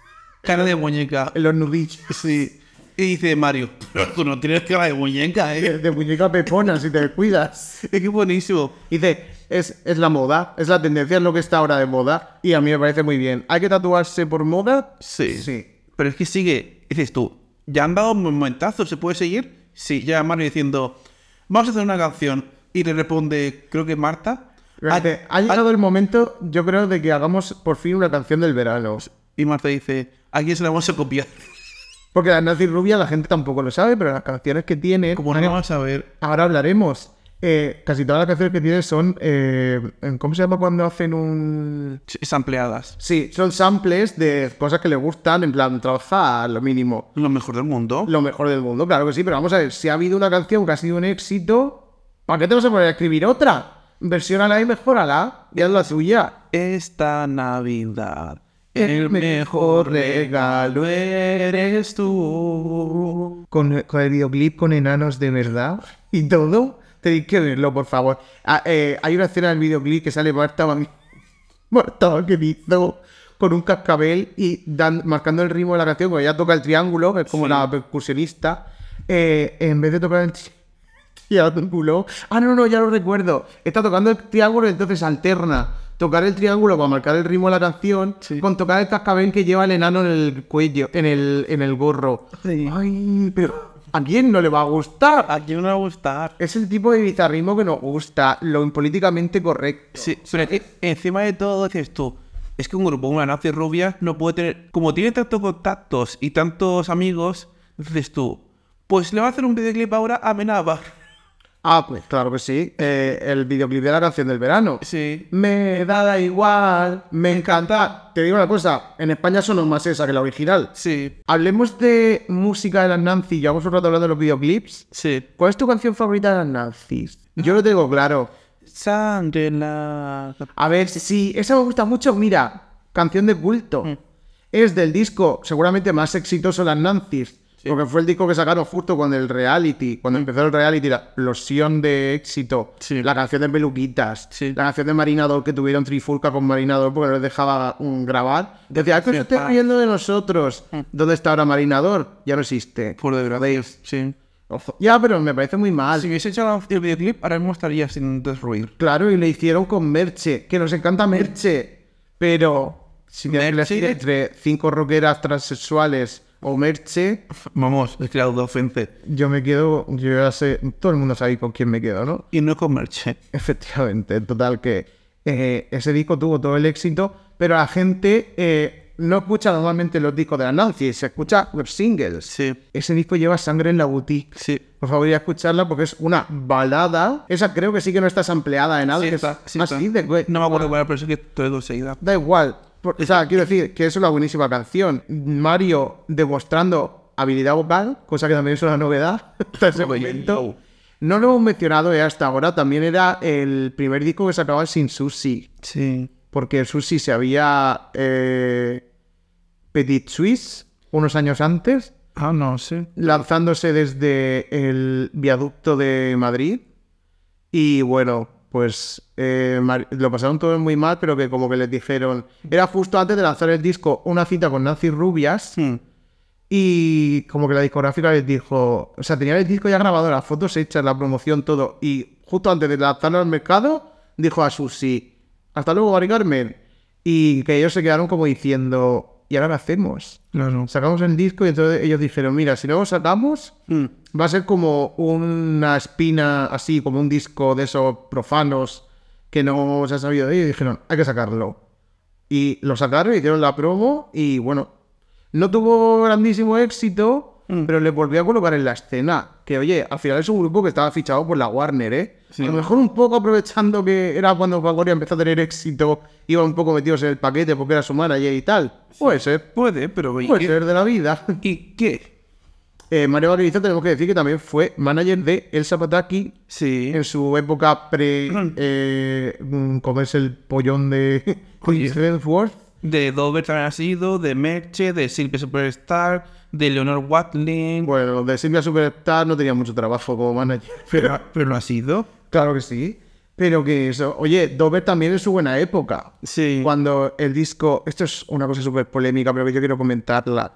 B: cara de muñeca. <laughs>
C: En los nudillos.
B: Sí. Y dice Mario, pero tú no tienes cara de muñeca, ¿eh?
C: De muñeca pepona, si te cuidas. <laughs>
B: Es que buenísimo.
C: Dice, es, es la moda, es la tendencia, es lo que está ahora de moda. Y a mí me parece muy bien. ¿Hay que tatuarse por moda?
B: Sí.
C: Sí.
B: Pero es que sigue, dices tú, ¿ya han dado un momentazo? ¿Se puede seguir? Sí, ya Mario diciendo, vamos a hacer una canción. Y le responde, creo que Marta.
C: Dice,
B: "Ah,
C: ha llegado el momento, yo creo, de que hagamos por fin una canción del verano.
B: Y Marta dice, ¿a quién se la vamos a copiar?
C: Porque la Nazi Rubia la gente tampoco lo sabe, pero las canciones que tiene...
B: Como no vamos a ver.
C: Ahora hablaremos. Eh, casi todas las canciones que tiene son... eh, ¿Cómo se llama cuando hacen un...?
B: Sampleadas.
C: Sí, son samples de cosas que le gustan, en plan, trabajar lo mínimo.
B: Lo mejor del mundo.
C: Lo mejor del mundo, claro que sí, pero vamos a ver, si ha habido una canción que ha sido un éxito, ¿para qué te vas a poner a escribir otra? Versiónala y mejórala, y haz la suya.
B: Esta Navidad, el mejor regalo eres tú.
C: Con, con el videoclip con enanos de verdad y todo, tenéis por favor. Ah, eh, hay una escena del videoclip que sale Marta Van- <laughs> Marta que hizo con un cascabel y dan, marcando el ritmo de la canción, porque ella toca el triángulo, que es como la percusionista, eh, en vez de tocar el tri- <laughs> triángulo. Ah, no, no, ya lo recuerdo. Está tocando el triángulo y entonces alterna tocar el triángulo para marcar el ritmo de la canción con tocar el cascabel que lleva el enano en el cuello, en el, en el gorro.
B: Sí.
C: Ay, pero ¿a quién no le va a gustar?
B: ¿A quién no le va a gustar?
C: Es el tipo de bizarrismo que nos gusta, lo políticamente correcto.
B: Sí, pero encima de todo dices tú, es que un grupo, una nazi rubia, no puede tener, como tiene tantos contactos y tantos amigos, dices tú, pues le va a hacer un videoclip ahora a Menaba.
C: Ah, pues claro que sí. Eh, el videoclip de la canción del verano.
B: Sí.
C: Me da igual, me encanta. Te digo una cosa, en España sonó más esa que la original.
B: Sí,
C: Hablemos de música de las Nancy, llevamos un rato hablando de los videoclips.
B: sí.
C: ¿Cuál es tu canción favorita de las Nancy's? Yo lo tengo claro.
B: Sangre en la...
C: A ver, sí, esa me gusta mucho. Mira, canción de culto. Es del disco seguramente más exitoso de las Nancy's. Porque fue el disco que sacaron justo cuando el reality, cuando empezó el reality, la explosión de éxito.
B: Sí.
C: La canción de Peluquitas,
B: Sí.
C: la canción de Marinador que tuvieron trifulca con Marinador porque no les dejaba mm, grabar. Decía, "Ah, que
B: Sí,
C: se esté
B: ah.
C: riendo de nosotros. ¿Dónde está ahora Marinador? Ya no existe.
B: Por de verdad. Sí.
C: Ojo. Ya, pero me parece muy mal.
B: Si hubiese hecho el videoclip, ahora mismo estaría sin destruir.
C: Claro, y le hicieron con Merche, que nos encanta Merche, pero si
B: Merche.
C: entre cinco rockeras transexuales o Merche,
B: Vamos, es que la ofense.
C: yo me quedo, yo ya sé, todo el mundo sabe con quién me quedo, ¿no?
B: Y no es con Merche.
C: Efectivamente, total que eh, ese disco tuvo todo el éxito, pero la gente eh, no escucha normalmente los discos de la Nancy, se escucha los singles.
B: Sí.
C: Ese disco lleva Sangre en la Boutique.
B: Sí.
C: Por favor, ir a escucharla porque es una balada. Esa creo que sí que no está sampleada en nada.
B: Sí
C: que
B: está,
C: es
B: sí
C: así
B: está.
C: de güey.
B: No me acuerdo cuál era, pero sí que todo seguida.
C: Da igual. Por- o sea, quiero decir que es una buenísima canción. Mario demostrando habilidad vocal, cosa que también es una novedad <laughs> hasta ese momento. No lo hemos mencionado hasta ahora, también era el primer disco que sacaba sin Susi.
B: Sí.
C: Porque Susi se había eh, Petit Suisse unos años antes,
B: Ah, no sé.
C: lanzándose desde el viaducto de Madrid. Y bueno, pues eh, lo pasaron todos muy mal, pero que como que les dijeron. Era justo antes de lanzar el disco una cita con Nancy Rubias.
B: Hmm.
C: Y como que la discográfica les dijo. O sea, tenía el disco ya grabado, las fotos hechas, la promoción, todo. Y justo antes de lanzarlo al mercado, dijo a Susi: Hasta luego, Mari Carmen. Y que ellos se quedaron como diciendo: ¿Y ahora qué hacemos?
B: Claro.
C: Sacamos el disco y entonces ellos dijeron: Mira, si no lo sacamos,
B: Hmm.
C: va a ser como una espina así, como un disco de esos profanos que no se ha sabido de ellos. Y dijeron: Hay que sacarlo. Y lo sacaron, hicieron la promo y bueno, no tuvo grandísimo éxito,
B: Mm.
C: pero le volvió a colocar en la escena. Que oye, al final es un grupo que estaba fichado por la Warner, ¿eh? A lo mejor un poco aprovechando que era cuando Fangoria empezó a tener éxito, iba un poco metidos en el paquete porque era su manager y tal. Puede ser,
B: Puede, pero... ¿y
C: puede
B: qué?
C: ser de la vida.
B: ¿Y qué?
C: Eh, Mario Vaquerizo tenemos que decir que también fue manager de Elsa Pataki
B: Sí.
C: en su época pre... <clears throat> eh, mm, ¿Cómo es el pollón de Chris Hemsworth?
B: De Dover también ha sido, de Merche, de Silvia Superstar, de Leonor Watling.
C: Bueno, de Silvia Superstar no tenía mucho trabajo como manager, <laughs> pero
B: Pero, ha sido.
C: claro que sí. Pero que eso, oye, Dover también en su buena época.
B: Sí.
C: Cuando el disco, esto es una cosa súper polémica, pero que yo quiero comentarla.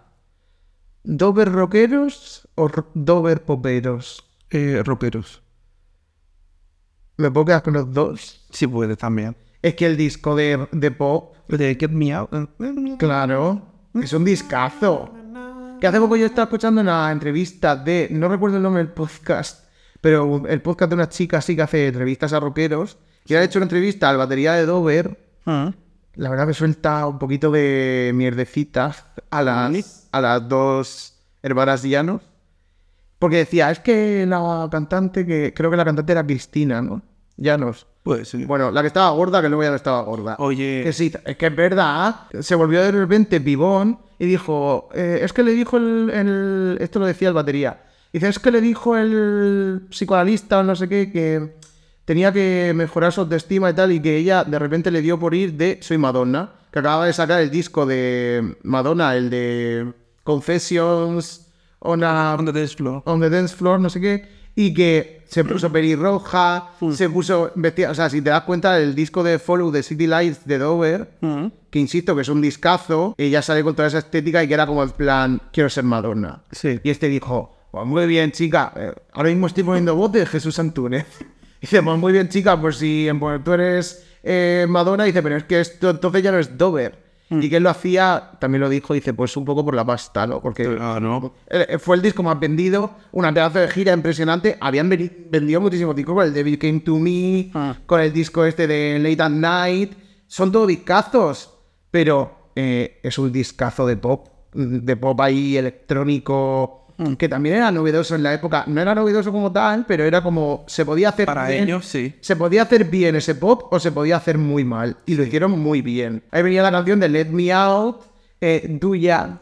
C: ¿Dover rockeros o Dover poperos?
B: Eh, rockeros.
C: ¿Me puedo quedar con los dos?
B: Sí puede también.
C: Es que el disco de, de pop,
B: De Get Me Out.
C: claro, es un discazo. Que hace poco yo estaba escuchando una entrevista de, no recuerdo el nombre del podcast, pero el podcast de una chica así que hace entrevistas a rockeros, y ha hecho una entrevista al batería de Dover.
B: Ah.
C: La verdad que suelta un poquito de mierdecita a las, a las dos hermanas Llanos. Porque decía, es que la cantante, que creo que la cantante era Cristina, ¿no? Llanos.
B: Puede ser.
C: Bueno, la que estaba gorda, que luego ya no estaba gorda.
B: Oye.
C: Que sí, es que es verdad. Se volvió de repente pibón y dijo, eh, es que le dijo el, el- Esto lo decía el batería. Dice, es que le dijo el psicoanalista o no sé qué que tenía que mejorar su autoestima y tal y que ella de repente le dio por ir de Soy Madonna, que acababa de sacar el disco de Madonna, el de Confessions on a
B: On the dance floor.
C: on the dance floor, no sé qué. Y que se puso <clears throat> pelirroja, se puso vestida. O sea, si te das cuenta, el disco de Follow the City Lights de Dover, que insisto que es un discazo, ella sale con toda esa estética y que era como en plan, quiero ser Madonna.
B: Sí.
C: Y este dijo, pues muy bien, chica, eh, ahora mismo estoy poniendo voz de Jesús Antúnez. <laughs> Dice, pues muy bien, chica, pues si pues, tú eres eh, Madonna, dice, pero es que esto entonces ya no es Dover. Y que él lo hacía, también lo dijo, dice, pues un poco por la pasta, ¿no? Porque
B: Ah, no.
C: eh, Fue el disco más vendido, una pedazo de gira impresionante. Habían vendido muchísimos discos con el Devil Came to Me, con el disco este de Late at Night. Son todos discazos, pero eh, es un discazo de pop, mm, de pop ahí electrónico, que también era novedoso en la época. No era novedoso como tal, pero era como se podía hacer
B: Para
C: bien.
B: ellos, sí.
C: Se podía hacer bien ese pop o se podía hacer muy mal. Y lo hicieron muy bien. Ahí venía la canción de Let Me Out, eh, Do Ya.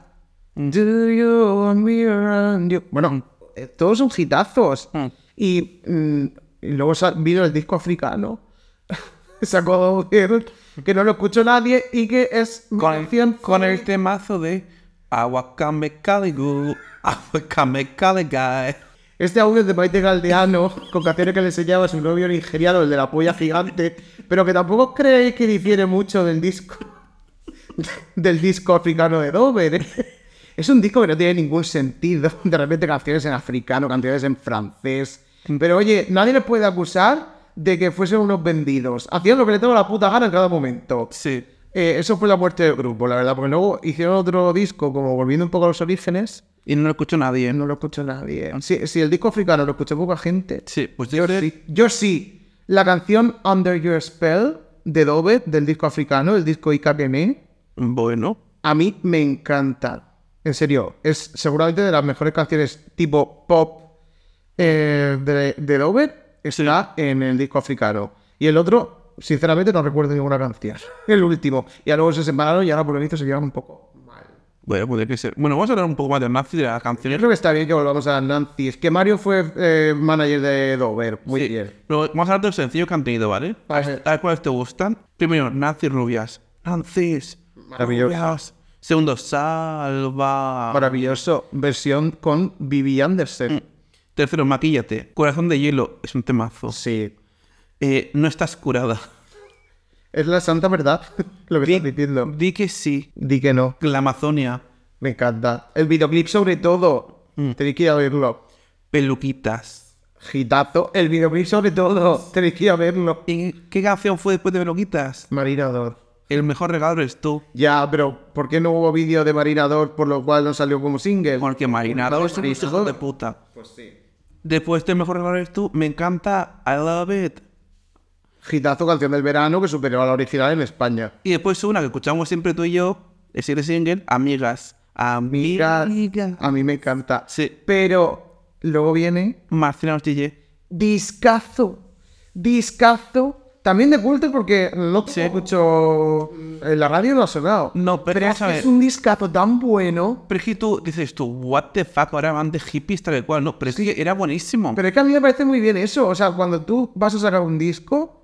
C: Do you want me around you? Bueno, eh, todos son hitazos. Y, mm, y luego vino el disco africano. <laughs> Sacó que no lo escuchó nadie y que es
B: Con el,
C: canción
B: con el temazo de Awakame Kaligai.
C: Este audio es de Maite Galdeano, con canciones que le enseñaba a su novio nigeriano, el de la polla gigante, pero que tampoco creéis que difiere mucho del disco del disco africano de Dover. ¿eh? Es un disco que no tiene ningún sentido. De repente canciones en africano, canciones en francés. Pero oye, nadie les puede acusar de que fuesen unos vendidos. Hacían lo que le daba la puta gana en cada momento.
B: Sí.
C: Eh, eso fue la muerte del grupo, la verdad, porque luego hicieron otro disco, como volviendo un poco a los orígenes,
B: Y no lo escuchó nadie.
C: no lo escuchó nadie. Si, si el disco africano lo escuchó poca gente,
B: Sí, pues
C: yo
B: yo
C: sí. Yo sí. La canción Under Your Spell de Dove, del disco africano, el disco IKPM,
B: Bueno.
C: a mí me encanta. En serio, es seguramente de las mejores canciones tipo pop eh, de, de Dover. Está en el disco africano. Y el otro, sinceramente, no recuerdo ninguna canción. <laughs> El último. Y luego se separaron y ahora por lo visto se llevan un poco mal.
B: Bueno, puede que ser. Bueno, vamos a hablar un poco más de Nazi de las
C: Yo
B: canciones.
C: creo que está bien que volvamos a Nancy. Es que Mario fue eh, manager de Dover. Muy
B: Sí.
C: bien.
B: Pero vamos a hablar de los sencillos que han tenido, ¿vale?
C: A ver.
B: A ver cuáles te gustan. Primero, Nancy Rubias.
C: Maravilloso.
B: Rubias. Segundo, Salva.
C: Maravilloso. Versión con Vivi Anderson.
B: Tercero, Maquíllate. Corazón de hielo. Es un temazo.
C: Sí.
B: Eh, no estás curada.
C: Es la santa verdad <laughs> lo que
B: Di,
C: estás diciendo.
B: di que sí.
C: Di que no.
B: La Amazonia.
C: Me encanta. El videoclip sobre todo. Tenéis que ir a verlo.
B: Peluquitas.
C: Gitazo. El videoclip sobre todo. Tenéis que ir a verlo.
B: ¿Y qué canción fue después de Peluquitas?
C: Marinador.
B: El mejor regalo eres tú.
C: Ya, pero ¿por qué no hubo vídeo de Marinador por lo cual no salió como single?
B: Porque Marinador es un hijo de puta. Pues sí. Después de El mejor regalo eres tú, me encanta I Love It.
C: Gitazo, canción del verano que superó a la original en España.
B: Y después una que escuchamos siempre tú y yo, es el single, Amigas.
C: Amigas.
B: Amigas.
C: A mí me encanta.
B: Sí.
C: Pero luego viene
B: Marcela Nostille.
C: discazo. Discazo. También de culto porque no
B: Sí.
C: tengo mucho... En la radio no ha sonado.
B: No, pero
C: Pero es, que es un discazo tan bueno.
B: Pero es que tú dices tú, what the fuck, ahora van de hippies tal y cual. No, pero es que era buenísimo.
C: Pero es que a mí me parece muy bien eso. O sea, cuando tú vas a sacar un disco,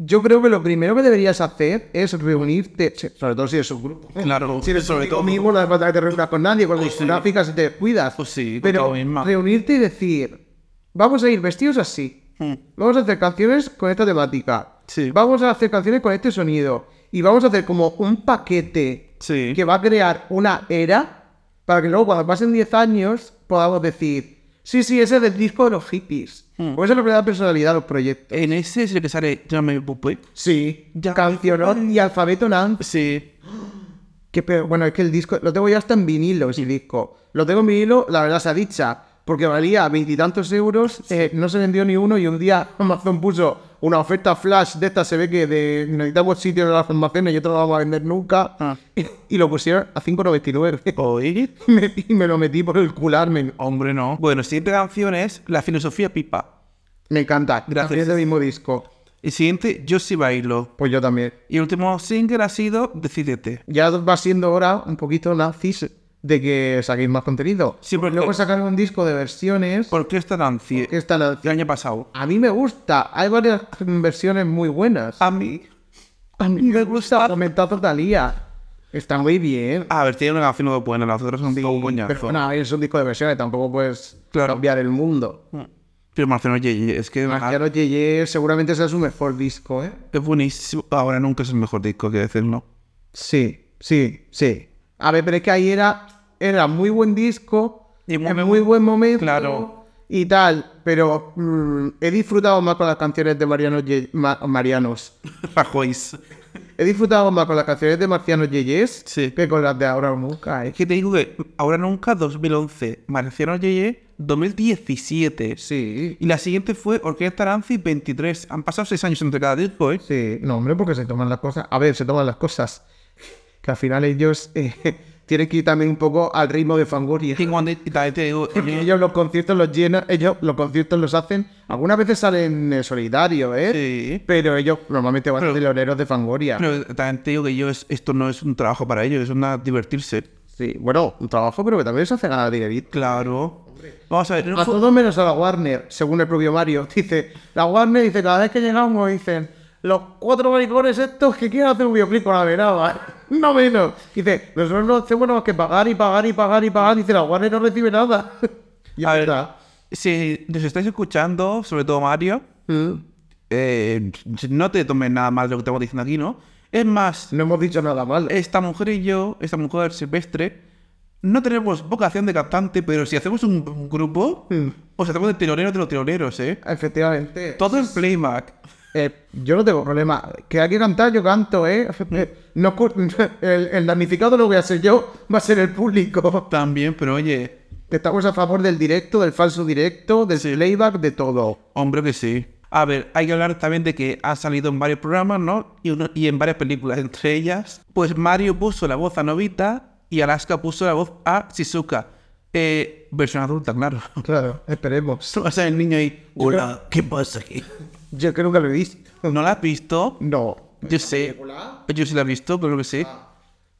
C: yo creo que lo primero que deberías hacer es reunirte, sobre todo si es un grupo.
B: Claro,
C: si eres
B: sobre todo.
C: mismo, no hace falta que te reúnas con nadie, con las
B: Pues sí.
C: gráficas y te cuidas.
B: Pues sí,
C: Pero reunirte y decir, vamos a ir vestidos así.
B: Hmm.
C: Vamos a hacer canciones con esta temática.
B: Sí.
C: Vamos a hacer canciones con este sonido. Y vamos a hacer como un paquete
B: Sí.
C: que va a crear una era para que luego cuando pasen 10 años podamos decir, sí, sí, ese es del disco de los hippies.
B: Hmm.
C: Pues eso es lo que le da personalidad a los proyectos.
B: En ese es el que sale Llame Puppy.
C: Sí,
B: Ya.
C: cancionón y alfabeto Nancy.
B: Sí.
C: Que pe- bueno, es que el disco, lo tengo ya hasta en vinilo, ese disco. Lo tengo en vinilo, la verdad se ha dicha, porque valía veintitantos euros, eh, no se vendió ni uno y un día <laughs> Amazon puso una oferta flash de esta, se ve que de necesitamos sitio en las almacenes y otro no lo vamos a vender nunca.
B: Ah.
C: Y, <laughs> y lo pusieron a 5,99.
B: Oye. <laughs>
C: Y me- y me lo metí por el cularme.
B: Hombre, no. Bueno, siguiente canción es La filosofía pipa.
C: Me encanta.
B: Gracias.
C: Es del mismo disco.
B: Y siguiente, Yo sí bailo.
C: Pues yo también.
B: Y el último single ha sido Decídete.
C: Ya va siendo hora, un poquito nazis, de que saquéis más contenido.
B: Sí, porque-
C: Luego sacaron un disco de versiones.
B: ¿Por qué esta Nancy?
C: que están al-
B: El año pasado.
C: A mí me gusta. Hay varias versiones muy buenas.
B: A mí.
C: A mí me gusta. Comentazo Talía. Está muy bien.
B: A ver, tiene una canción muy buena, las otras son
C: Sí,
B: todo coñazo.
C: pero bueno, es un disco de versiones, tampoco puedes
B: Claro.
C: cambiar el mundo.
B: Pero Marciano Yeye, es que
C: Marciano Yeye seguramente sea su mejor disco, ¿eh?
B: es buenísimo. Ahora nunca es el mejor disco, que decirlo.
C: Sí, sí, sí. A ver, pero es que ahí era, era muy buen disco,
B: Y
C: en
B: muy-
C: muy, buen momento
B: Claro.
C: y tal, pero mm, he disfrutado más con las canciones de Mariano Ye- Ma- Marianos.
B: Rajois.
C: He disfrutado más con las canciones de Marciano Yeyes
B: Sí.
C: que con las de ahora nunca. ¿eh?
B: Es que te digo que ahora nunca 2011, Marciano Yeye 2017.
C: Sí,
B: Y la siguiente fue Orquesta Nancy 23. Han pasado seis años entre cada disco, ¿eh?
C: sí. No, hombre, porque se toman las cosas. A ver, se toman las cosas. Que al final ellos eh, <laughs> tienen que ir también un poco al ritmo de Fangoria.
B: Y cuando te digo,
C: ellos los conciertos los llenan, ellos los conciertos los hacen. Algunas veces salen en solitario, ¿eh?
B: Sí.
C: Pero ellos normalmente van ser teloneros de Fangoria.
B: Pero también te digo que yo es- esto no es un trabajo para ellos, es una divertirse.
C: Sí, bueno, un trabajo, pero que también se hace ganar dinerito.
B: Claro. Vamos a ver.
C: A todos menos a la Warner, según el propio Mario. <laughs> Dice, la Warner dice, cada vez que llegamos, dicen, los cuatro maricones estos que quieren hacer un videoclip con la verada. No menos. Dice, nosotros no hacemos más que pagar y pagar y pagar y pagar. Dice, la Warner no recibe nada. <laughs> Y
B: A
C: ya
B: ver,
C: está.
B: si nos estáis escuchando, sobre todo Mario,
C: Mm.
B: eh, no te tomes nada mal de lo que estamos diciendo aquí, ¿no? Es más,
C: No hemos dicho nada mal.
B: esta mujer y yo, esta mujer silvestre, no tenemos vocación de cantante, pero si hacemos un, un grupo,
C: Mm.
B: os hacemos de teloneros de los teloneros, ¿eh?
C: Efectivamente.
B: Todo en playback.
C: Eh, yo no tengo problema. Que hay que cantar, yo canto, ¿eh? Eh, <laughs> No, el, el damnificado no voy a ser yo, va a ser el público.
B: También, pero oye,
C: Estamos a favor del directo, del falso directo, del playback, de todo.
B: hombre que sí. A ver, hay que hablar también de que ha salido en varios programas, ¿no? Y, uno- y en varias películas, entre ellas, pues Mario puso la voz a Novita y Alaska puso la voz a Shizuka. Eh, versión adulta, claro.
C: Claro, esperemos.
B: Va a ser el niño ahí. Hola, ¿qué pasa aquí?
C: Yo que nunca lo he visto.
B: ¿No la has visto?
C: No.
B: Yo sé. Yo sí la he visto, creo que sí.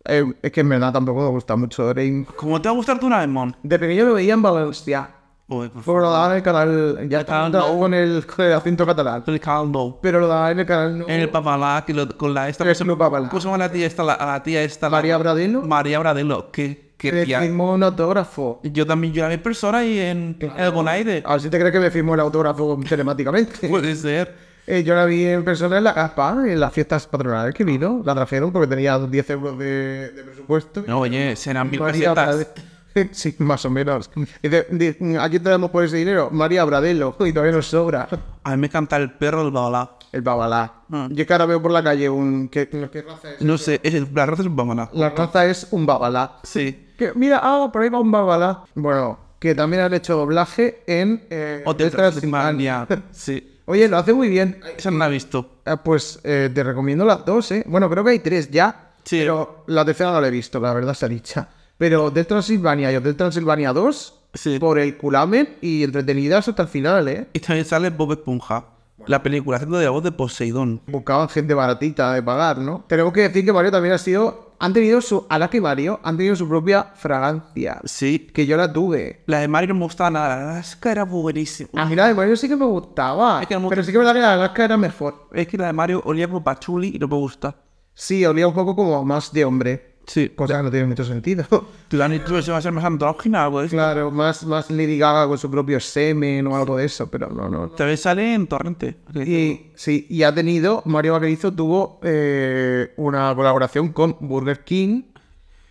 C: Eh, es que en verdad tampoco me gusta mucho Doraemon.
B: ¿Cómo te va a gustar Doraemon?
C: De pequeño lo veía en Valencia.
B: Uy, por
C: Porque lo daban en el canal. Ya está
B: no.
C: con el, el acento catalán.
B: favor. El caldo.
C: Pero lo daban en el canal. no.
B: En el papalá, que lo- con la esta.
C: Papalá.
B: ¿Cómo se llama la tía esta? La, a la tía esta. la-
C: María Bradelo.
B: María Bradelo. Que, que
C: Le firmó un autógrafo.
B: Yo también, yo la vi en persona y en el Bonaire.
C: A ver si te crees que me firmó el autógrafo <laughs> telemáticamente.
B: Puede ser.
C: Eh, yo la vi en persona en la Gaspa, en las fiestas patronales que vino. La trajeron porque tenía 10 euros de, de presupuesto.
B: No, oye, serán mil
C: María
B: pesetas.
C: Brade- <laughs> Sí, más o menos. Dice, di- aquí tenemos por ese dinero María Bradelo <laughs> y todavía nos sobra
B: A mí me encanta el perro del babalá.
C: el babalá.
B: Ah.
C: Yo que ahora veo por la calle un... ¿Qué, qué raza es?
B: No sé, es la raza es un babalá.
C: La raza es un babalá.
B: Sí.
C: Que, mira, ah, por ahí va un babalá. Bueno, que también han hecho doblaje en... Eh,
B: Hotel
C: Transilvania. <laughs>
B: Sí.
C: Oye, lo hace muy bien.
B: Esa no la he visto.
C: Eh, pues eh, te recomiendo las dos, ¿eh? Bueno, creo que hay tres ya.
B: Sí.
C: Pero la tercera no la he visto, la verdad se ha dicha. Pero Hotel Transilvania y Hotel Transilvania 2,
B: Sí.
C: por el culamen y entretenidas hasta el final, ¿eh?
B: Y también sale Bob Esponja. La película haciendo de la voz de Poseidón.
C: Buscaban gente baratita de pagar, ¿no? Tenemos que decir que Mario también ha sido... Han tenido su... Alaska y Mario han tenido su propia fragancia.
B: Sí.
C: Que yo la tuve.
B: La de Mario no me gustaba nada. La de Alaska era buenísima.
C: A mí la de Mario sí que me gustaba.
B: Es que no me
C: Pero sí que es verdad que la de Alaska era mejor.
B: Es que la de Mario olía como pachuli y no me gusta.
C: Sí, olía un poco como más de hombre.
B: Sí.
C: Cosa que no tiene mucho sentido.
B: ¿Tú han dicho que se va a ser más andrógina o algo de eso?
C: Claro, más, más Lady Gaga con su propio semen o algo de eso, pero no, no. no.
B: También sale en Torrente.
C: Y sí, y ha tenido, Mario Vaquerizo tuvo eh, una colaboración con Burger King,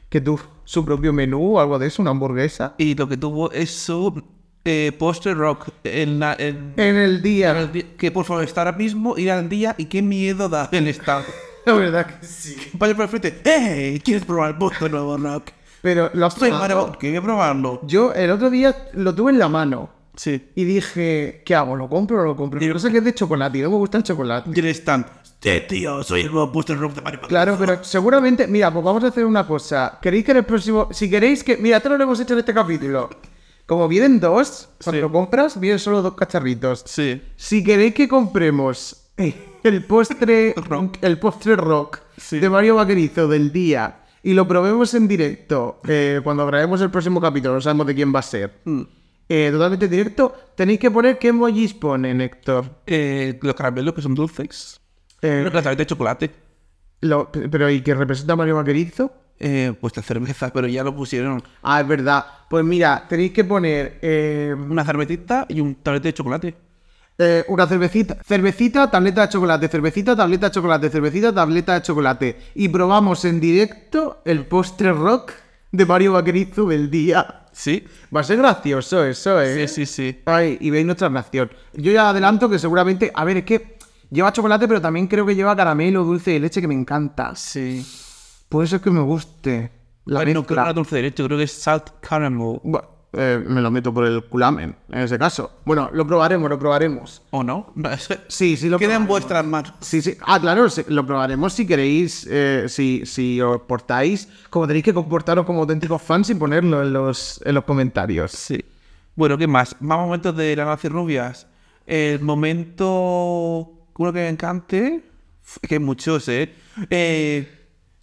C: que tuvo su propio menú o algo de eso, una hamburguesa.
B: Y lo que tuvo es su eh, postre rock. En la- en-
C: En el día.
B: en el día- que por favor está ahora mismo, ir al día y qué miedo da el estado.
C: La verdad que sí.
B: Vaya por el frente. ¡Eh! ¿Quieres probar el postre nuevo rock?
C: Pero lo has
B: Soy
C: probado.
B: Que probarlo.
C: Yo el otro día lo tuve en la mano
B: Sí.
C: y dije, ¿qué hago? ¿Lo compro o no lo compro?
B: Y-
C: No sé qué es de chocolate, y no me gusta el chocolate.
B: Y el stand. Sí, tío, soy el nuevo postre rock de Mario.
C: Claro, pero seguramente, mira, pues vamos a hacer una cosa. ¿Queréis que en el próximo, si queréis que, mira, esto no lo hemos hecho en este capítulo. Como vienen dos, cuando
B: Sí.
C: lo compras, vienen solo dos cacharritos.
B: Sí.
C: Si queréis que compremos eh, el postre
B: Rock.
C: el postre rock
B: Sí.
C: de Mario Vaquerizo del día y lo probemos en directo eh, cuando grabemos el próximo capítulo, no sabemos de quién va a ser.
B: Mm.
C: Eh, totalmente en directo, tenéis que poner qué emojis ponen, Héctor.
B: Eh, los caramelos que son dulces. Los caramelos de chocolate.
C: lo- pero ¿y que representa Mario Vaquerizo?
B: eh, pues la cerveza, pero ya lo pusieron.
C: Ah, es verdad. Pues mira, tenéis que poner eh,
B: Una cervecita y un tablete de chocolate.
C: Eh, una cervecita, cervecita, tableta de chocolate, cervecita, tableta de chocolate, cervecita, tableta de chocolate. Y probamos en directo el postre rock de Mario Vaquerizo del día.
B: Sí.
C: Va a ser gracioso eso, ¿eh?
B: Sí, sí, sí.
C: Ay, y veis nuestra reacción. Yo ya adelanto que seguramente, a ver, es que lleva chocolate, pero también creo que lleva caramelo, dulce de leche, que me encanta.
B: Sí.
C: Puede ser que me guste. La
B: Bueno, no creo que era dulce de leche, creo que es salt caramel.
C: Bueno, eh, me lo meto por el culamen, en ese caso. Bueno, lo probaremos, lo probaremos.
B: ¿O no? <laughs>
C: Sí, sí lo
B: Queda en vuestras manos.
C: Sí, sí. Ah, claro, sí, lo probaremos si queréis, eh, si, si os portáis, como tenéis que comportaros como auténticos fans y ponerlo en los, en los comentarios.
B: Sí. Bueno, ¿qué más? Más momentos de las rubias. El momento. Uno que me encante. Que hay muchos, ¿eh? eh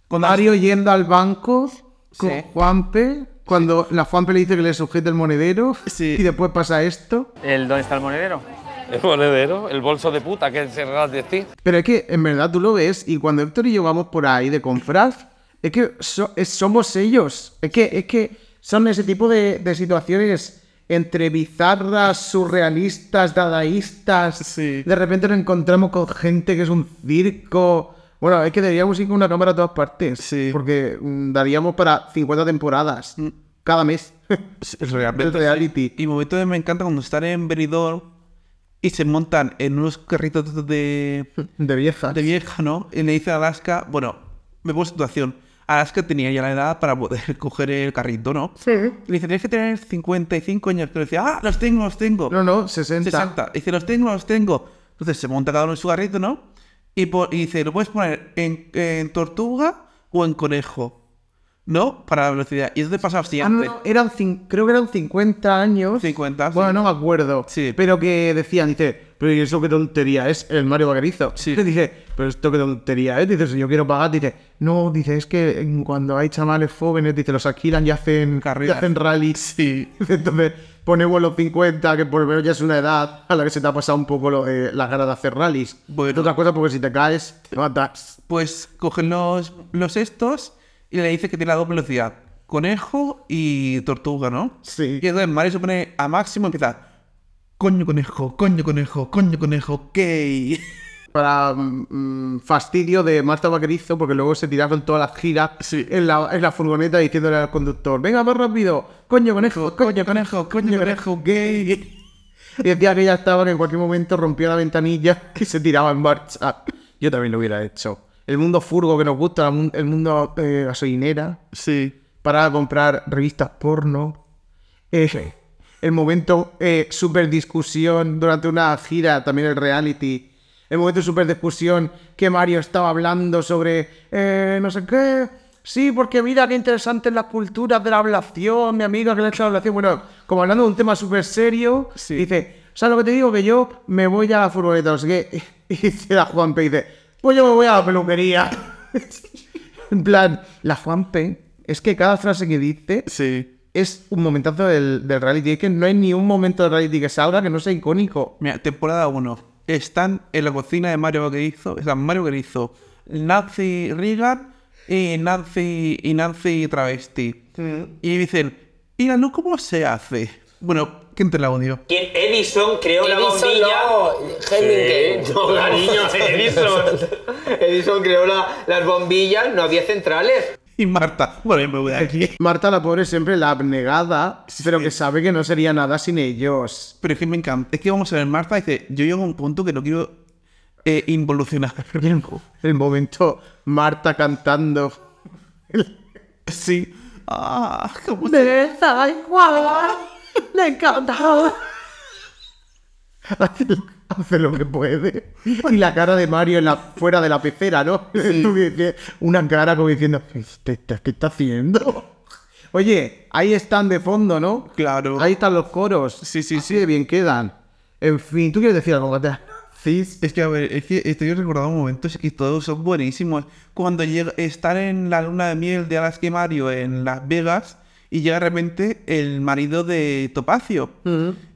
B: cuando
C: Mario yendo al banco con
B: Sí.
C: Juanpe, cuando la Juanpe le dice que le sujete el monedero
B: Sí.
C: y después pasa esto.
G: ¿El dónde está el monedero?
F: El monedero, el bolso de puta, que a decir.
C: Pero es que en verdad tú lo ves y cuando Héctor y yo vamos por ahí de compras, es que so- es- somos ellos. Es que, es que son ese tipo de, de situaciones entre bizarras, surrealistas, dadaístas.
B: Sí.
C: De repente nos encontramos con gente que es un circo. Bueno, es que deberíamos ir con una cámara a todas partes.
B: Sí.
C: Porque mm, daríamos para 50 temporadas. Cada mes.
B: Es realmente
C: reality.
B: Y momentos que me encanta cuando están en Benidorm y se montan en unos carritos de,
C: de viejas.
B: de vieja, ¿no? Y le dice a Alaska, bueno, me pongo en situación. Alaska tenía ya la edad para poder <laughs> coger el carrito, ¿no? Sí. Le dice, tienes que tener 55 años. Pero decía, ah, los tengo, los tengo.
C: No, no, 60.
B: 60. Dice, los tengo, los tengo. Entonces se monta cada uno en su carrito, ¿no? Y, dice, lo puedes poner en, en tortuga o en conejo, ¿no? Para la velocidad. Y entonces pasa lo
C: Ah,
B: siguiente.
C: no, eran creo que eran 50 años.
B: 50, sí.
C: Bueno, no me acuerdo.
B: Sí.
C: Pero que decían, dice, pero ¿y eso qué tontería es? El Mario Vaquerizo.
B: Sí. <laughs>
C: Dice, pero esto qué tontería es. Dice, si yo quiero pagar, dice, no, dice, es que cuando hay chavales jóvenes, dice, los alquilan y hacen, y hacen rallies.
B: Sí. <laughs>
C: Entonces, ponemos los 50, que por lo menos ya es una edad a la que se te ha pasado un poco lo, eh, las ganas de hacer rallies.
B: Bueno.
C: Otras cosas, porque si te caes, te matas.
B: Pues cogen los, los estos y le dice que tiene la doble velocidad. Conejo y tortuga, ¿no?
C: Sí.
B: Y entonces Mario se pone a máximo y empieza... Coño conejo, coño conejo, coño conejo, ok. <laughs>
C: para mm, fastidio de Marta Vaquerizo, porque luego se tiraron todas las giras
B: Sí.
C: en, la, en la furgoneta diciéndole al conductor, venga más rápido, coño conejo, coño conejo, coño conejo, gay. Y decía que ya estaba que en cualquier momento rompía la ventanilla y se tiraba en marcha. Yo también lo hubiera hecho. El mundo furgo que nos gusta, el mun- el mundo eh, gasolinera,
B: Sí.
C: para comprar revistas porno. Eh, el momento eh, super discusión durante una gira, también el reality. El momento super discusión que Mario estaba hablando sobre eh, no sé qué. Sí, porque mira qué interesante las culturas de la ablación, mi amiga que le ha hecho la ablación. Bueno, como hablando de un tema súper serio, dice, ¿sabes lo que te digo? Que yo me voy a la furgoneta, no sé qué. <laughs> Y dice la Juanpe, dice, pues yo me voy a la peluquería. <laughs> en plan, la Juanpe, es que cada frase que dice
B: Sí.
C: es un momentazo del, del reality. Es que no hay ni un momento del reality que salga que no sea icónico.
B: Mira, temporada 1. Están en la cocina de Mario Vaquerizo. Están Mario Vaquerizo, Nancy Reagan y Nancy, y Nancy Travesti. Y dicen, ¿y la luz cómo se hace? Bueno, que entre el audio.
H: ¿Quién? Edison creó la bombilla.
E: no, Hemingway.
H: Sí, no, cariño, <laughs> Edison. Edison creó la- las bombillas, no había centrales. <laughs>
B: Y Marta, bueno, yo me voy de aquí.
C: Marta, la pobre, siempre la abnegada, pero que sabe que no sería nada sin ellos.
B: Pero es que me encanta. Es que vamos a ver, Marta dice, yo llego a un punto que no quiero eh, involucionar. <laughs>
C: El momento Marta cantando. <laughs>
B: Sí. Ah, ¿cómo
C: igual, me encanta. Hace, lo que puede. Y la cara de Mario en la, fuera de la pecera, ¿no? <laughs> Una cara como diciendo, ¿qué está, qué está haciendo? Oye, ahí están de fondo, ¿no?
B: Claro.
C: Ahí están los coros.
B: Sí, sí,
C: Así de bien quedan. En fin, ¿tú quieres decir algo, Gata? Sí.
B: Es que, a ver, es que estoy recordando momentos que todos son buenísimos. Cuando llega, están en la luna de miel de Alaska y Mario en Las Vegas y llega de repente el marido de Topacio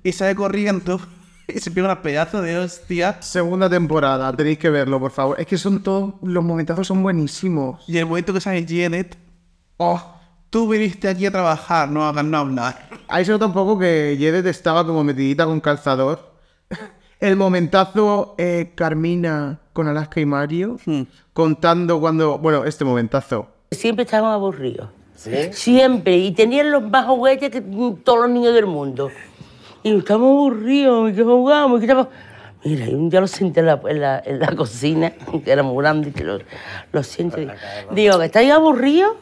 B: y sale corriendo <laughs> y se pega una pedazo de hostia.
C: Segunda temporada, tenéis que verlo, por favor. Es que son todos, los momentazos son buenísimos.
B: Y el momento que sale Janet Oh, tú viniste aquí a trabajar, no a no a hablar.
C: Ahí se nota un poco que Yedet estaba como metidita con calzador. El momentazo eh, Carmina con Alaska y Mario contando cuando... Bueno, este momentazo.
I: Siempre estaban aburridos. Siempre. Y tenían los más juguetes que todos los niños del mundo. Y estamos aburridos, y que jugamos, y que estamos... Mira, y un día lo senté en la, en la, en la <laughs> cocina, que era muy grande, y que lo, lo siento. Digo, ¿que estáis aburridos?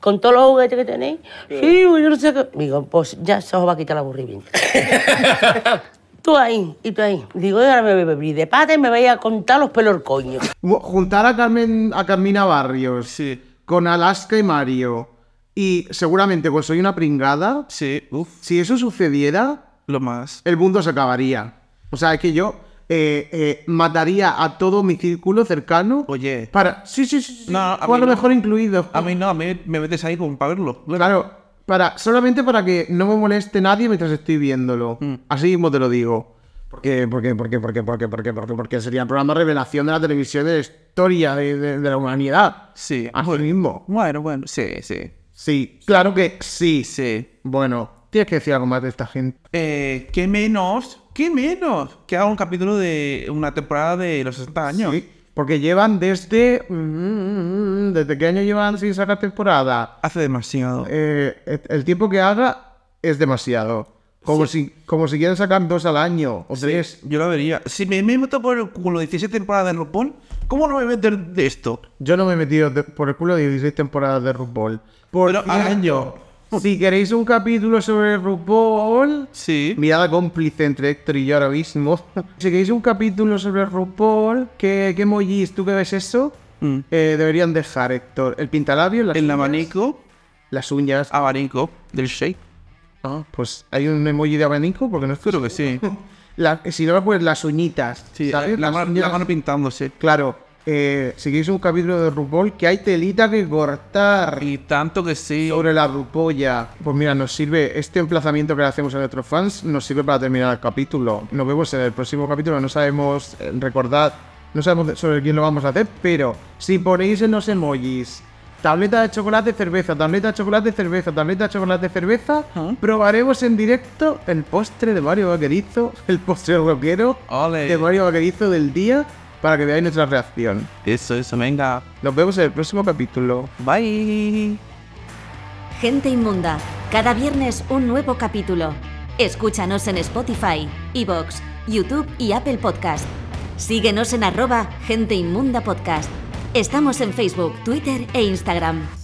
I: ¿Con todos los juguetes que tenéis? Sí, pues yo no sé qué. Digo, pues ya se os va a quitar el aburrimiento. <laughs> tú ahí, y tú ahí. Digo, ahora me beber de pata y me vais a contar los pelos coño.
C: Juntar a Carmen a Carmina Barrios
B: Sí.
C: con Alaska y Mario y seguramente pues soy una pringada.
B: Sí, uff,
C: Si eso sucediera,
B: lo más.
C: el mundo se acabaría. O sea, es que yo eh, eh, mataría a todo mi círculo cercano
B: Oye.
C: para... Sí, sí, sí. sí.
B: No, a
C: lo
B: no.
C: mejor incluido.
B: A mí no, a mí me metes ahí como para verlo.
C: Claro, para, solamente para que no me moleste nadie mientras estoy viéndolo.
B: Mm.
C: Así mismo te lo digo. Porque, porque, porque, porque, porque, porque, porque, porque sería el programa revelación de la televisión de la historia de, de- de la humanidad.
B: Sí.
C: Así
B: bueno,
C: mismo.
B: Bueno, bueno, sí, sí.
C: Sí, claro que sí.
B: Sí.
C: Bueno, tienes que decir algo más de esta gente.
B: Eh, ¿Qué menos? ¿Qué menos? Que haga un capítulo de una temporada de los 60 años.
C: Sí, porque llevan desde... mm, ¿Desde qué año llevan sin sacar temporada?
B: Hace demasiado.
C: Eh, el- tiempo que haga es demasiado. Como, si, como si quieren sacar dos al año o tres.
B: Yo lo vería. Si me, me meto por el culo 17 temporadas de RuPaul, ¿cómo no me meter de esto?
C: Yo no me he metido de- por el culo de 16 temporadas de RuPaul. Por
B: Pero al año. <laughs>
C: Si queréis un capítulo sobre RuPaul,
B: Sí.
C: mirada cómplice entre Héctor y yo ahora mismo. <laughs> Si queréis un capítulo sobre RuPaul, ¿qué, qué emojis tú que ves eso?
B: Mm.
C: Eh, deberían dejar, Héctor. El pintalabios, las
B: El
C: uñas,
B: abanico,
C: Las uñas.
B: abanico del shake.
C: Ah, pues hay un emoji de abanico porque no es
B: Creo que sí. <laughs>
C: La- si no, pues las uñitas.
B: Sí,
C: ¿sabes?
B: la,
C: Las
B: mano,
C: uñas-
B: la mano pintándose.
C: Claro, eh, queréis un capítulo de RuPaul, que hay telita que cortar
B: Y tanto que sí.
C: sobre la rupolla. Pues mira, nos sirve este emplazamiento que le hacemos a nuestros fans, nos sirve para terminar el capítulo. Nos vemos en el próximo capítulo, no sabemos, eh, recordad, no sabemos de- sobre quién lo vamos a hacer, pero si ponéis en los emojis tableta de chocolate, cerveza, tableta de chocolate, cerveza, tableta de chocolate, cerveza, probaremos en directo el postre de Mario Vaquerizo, el postre rockero de Mario Vaquerizo del día, para que veáis nuestra reacción.
B: Eso, eso, venga.
C: Nos vemos en el próximo capítulo.
B: Bye.
A: Gente inmunda. Cada viernes un nuevo capítulo. Escúchanos en Spotify, Evox, YouTube y Apple Podcast. Síguenos en arroba Gente Inmunda Podcast. Estamos en Facebook, Twitter e Instagram.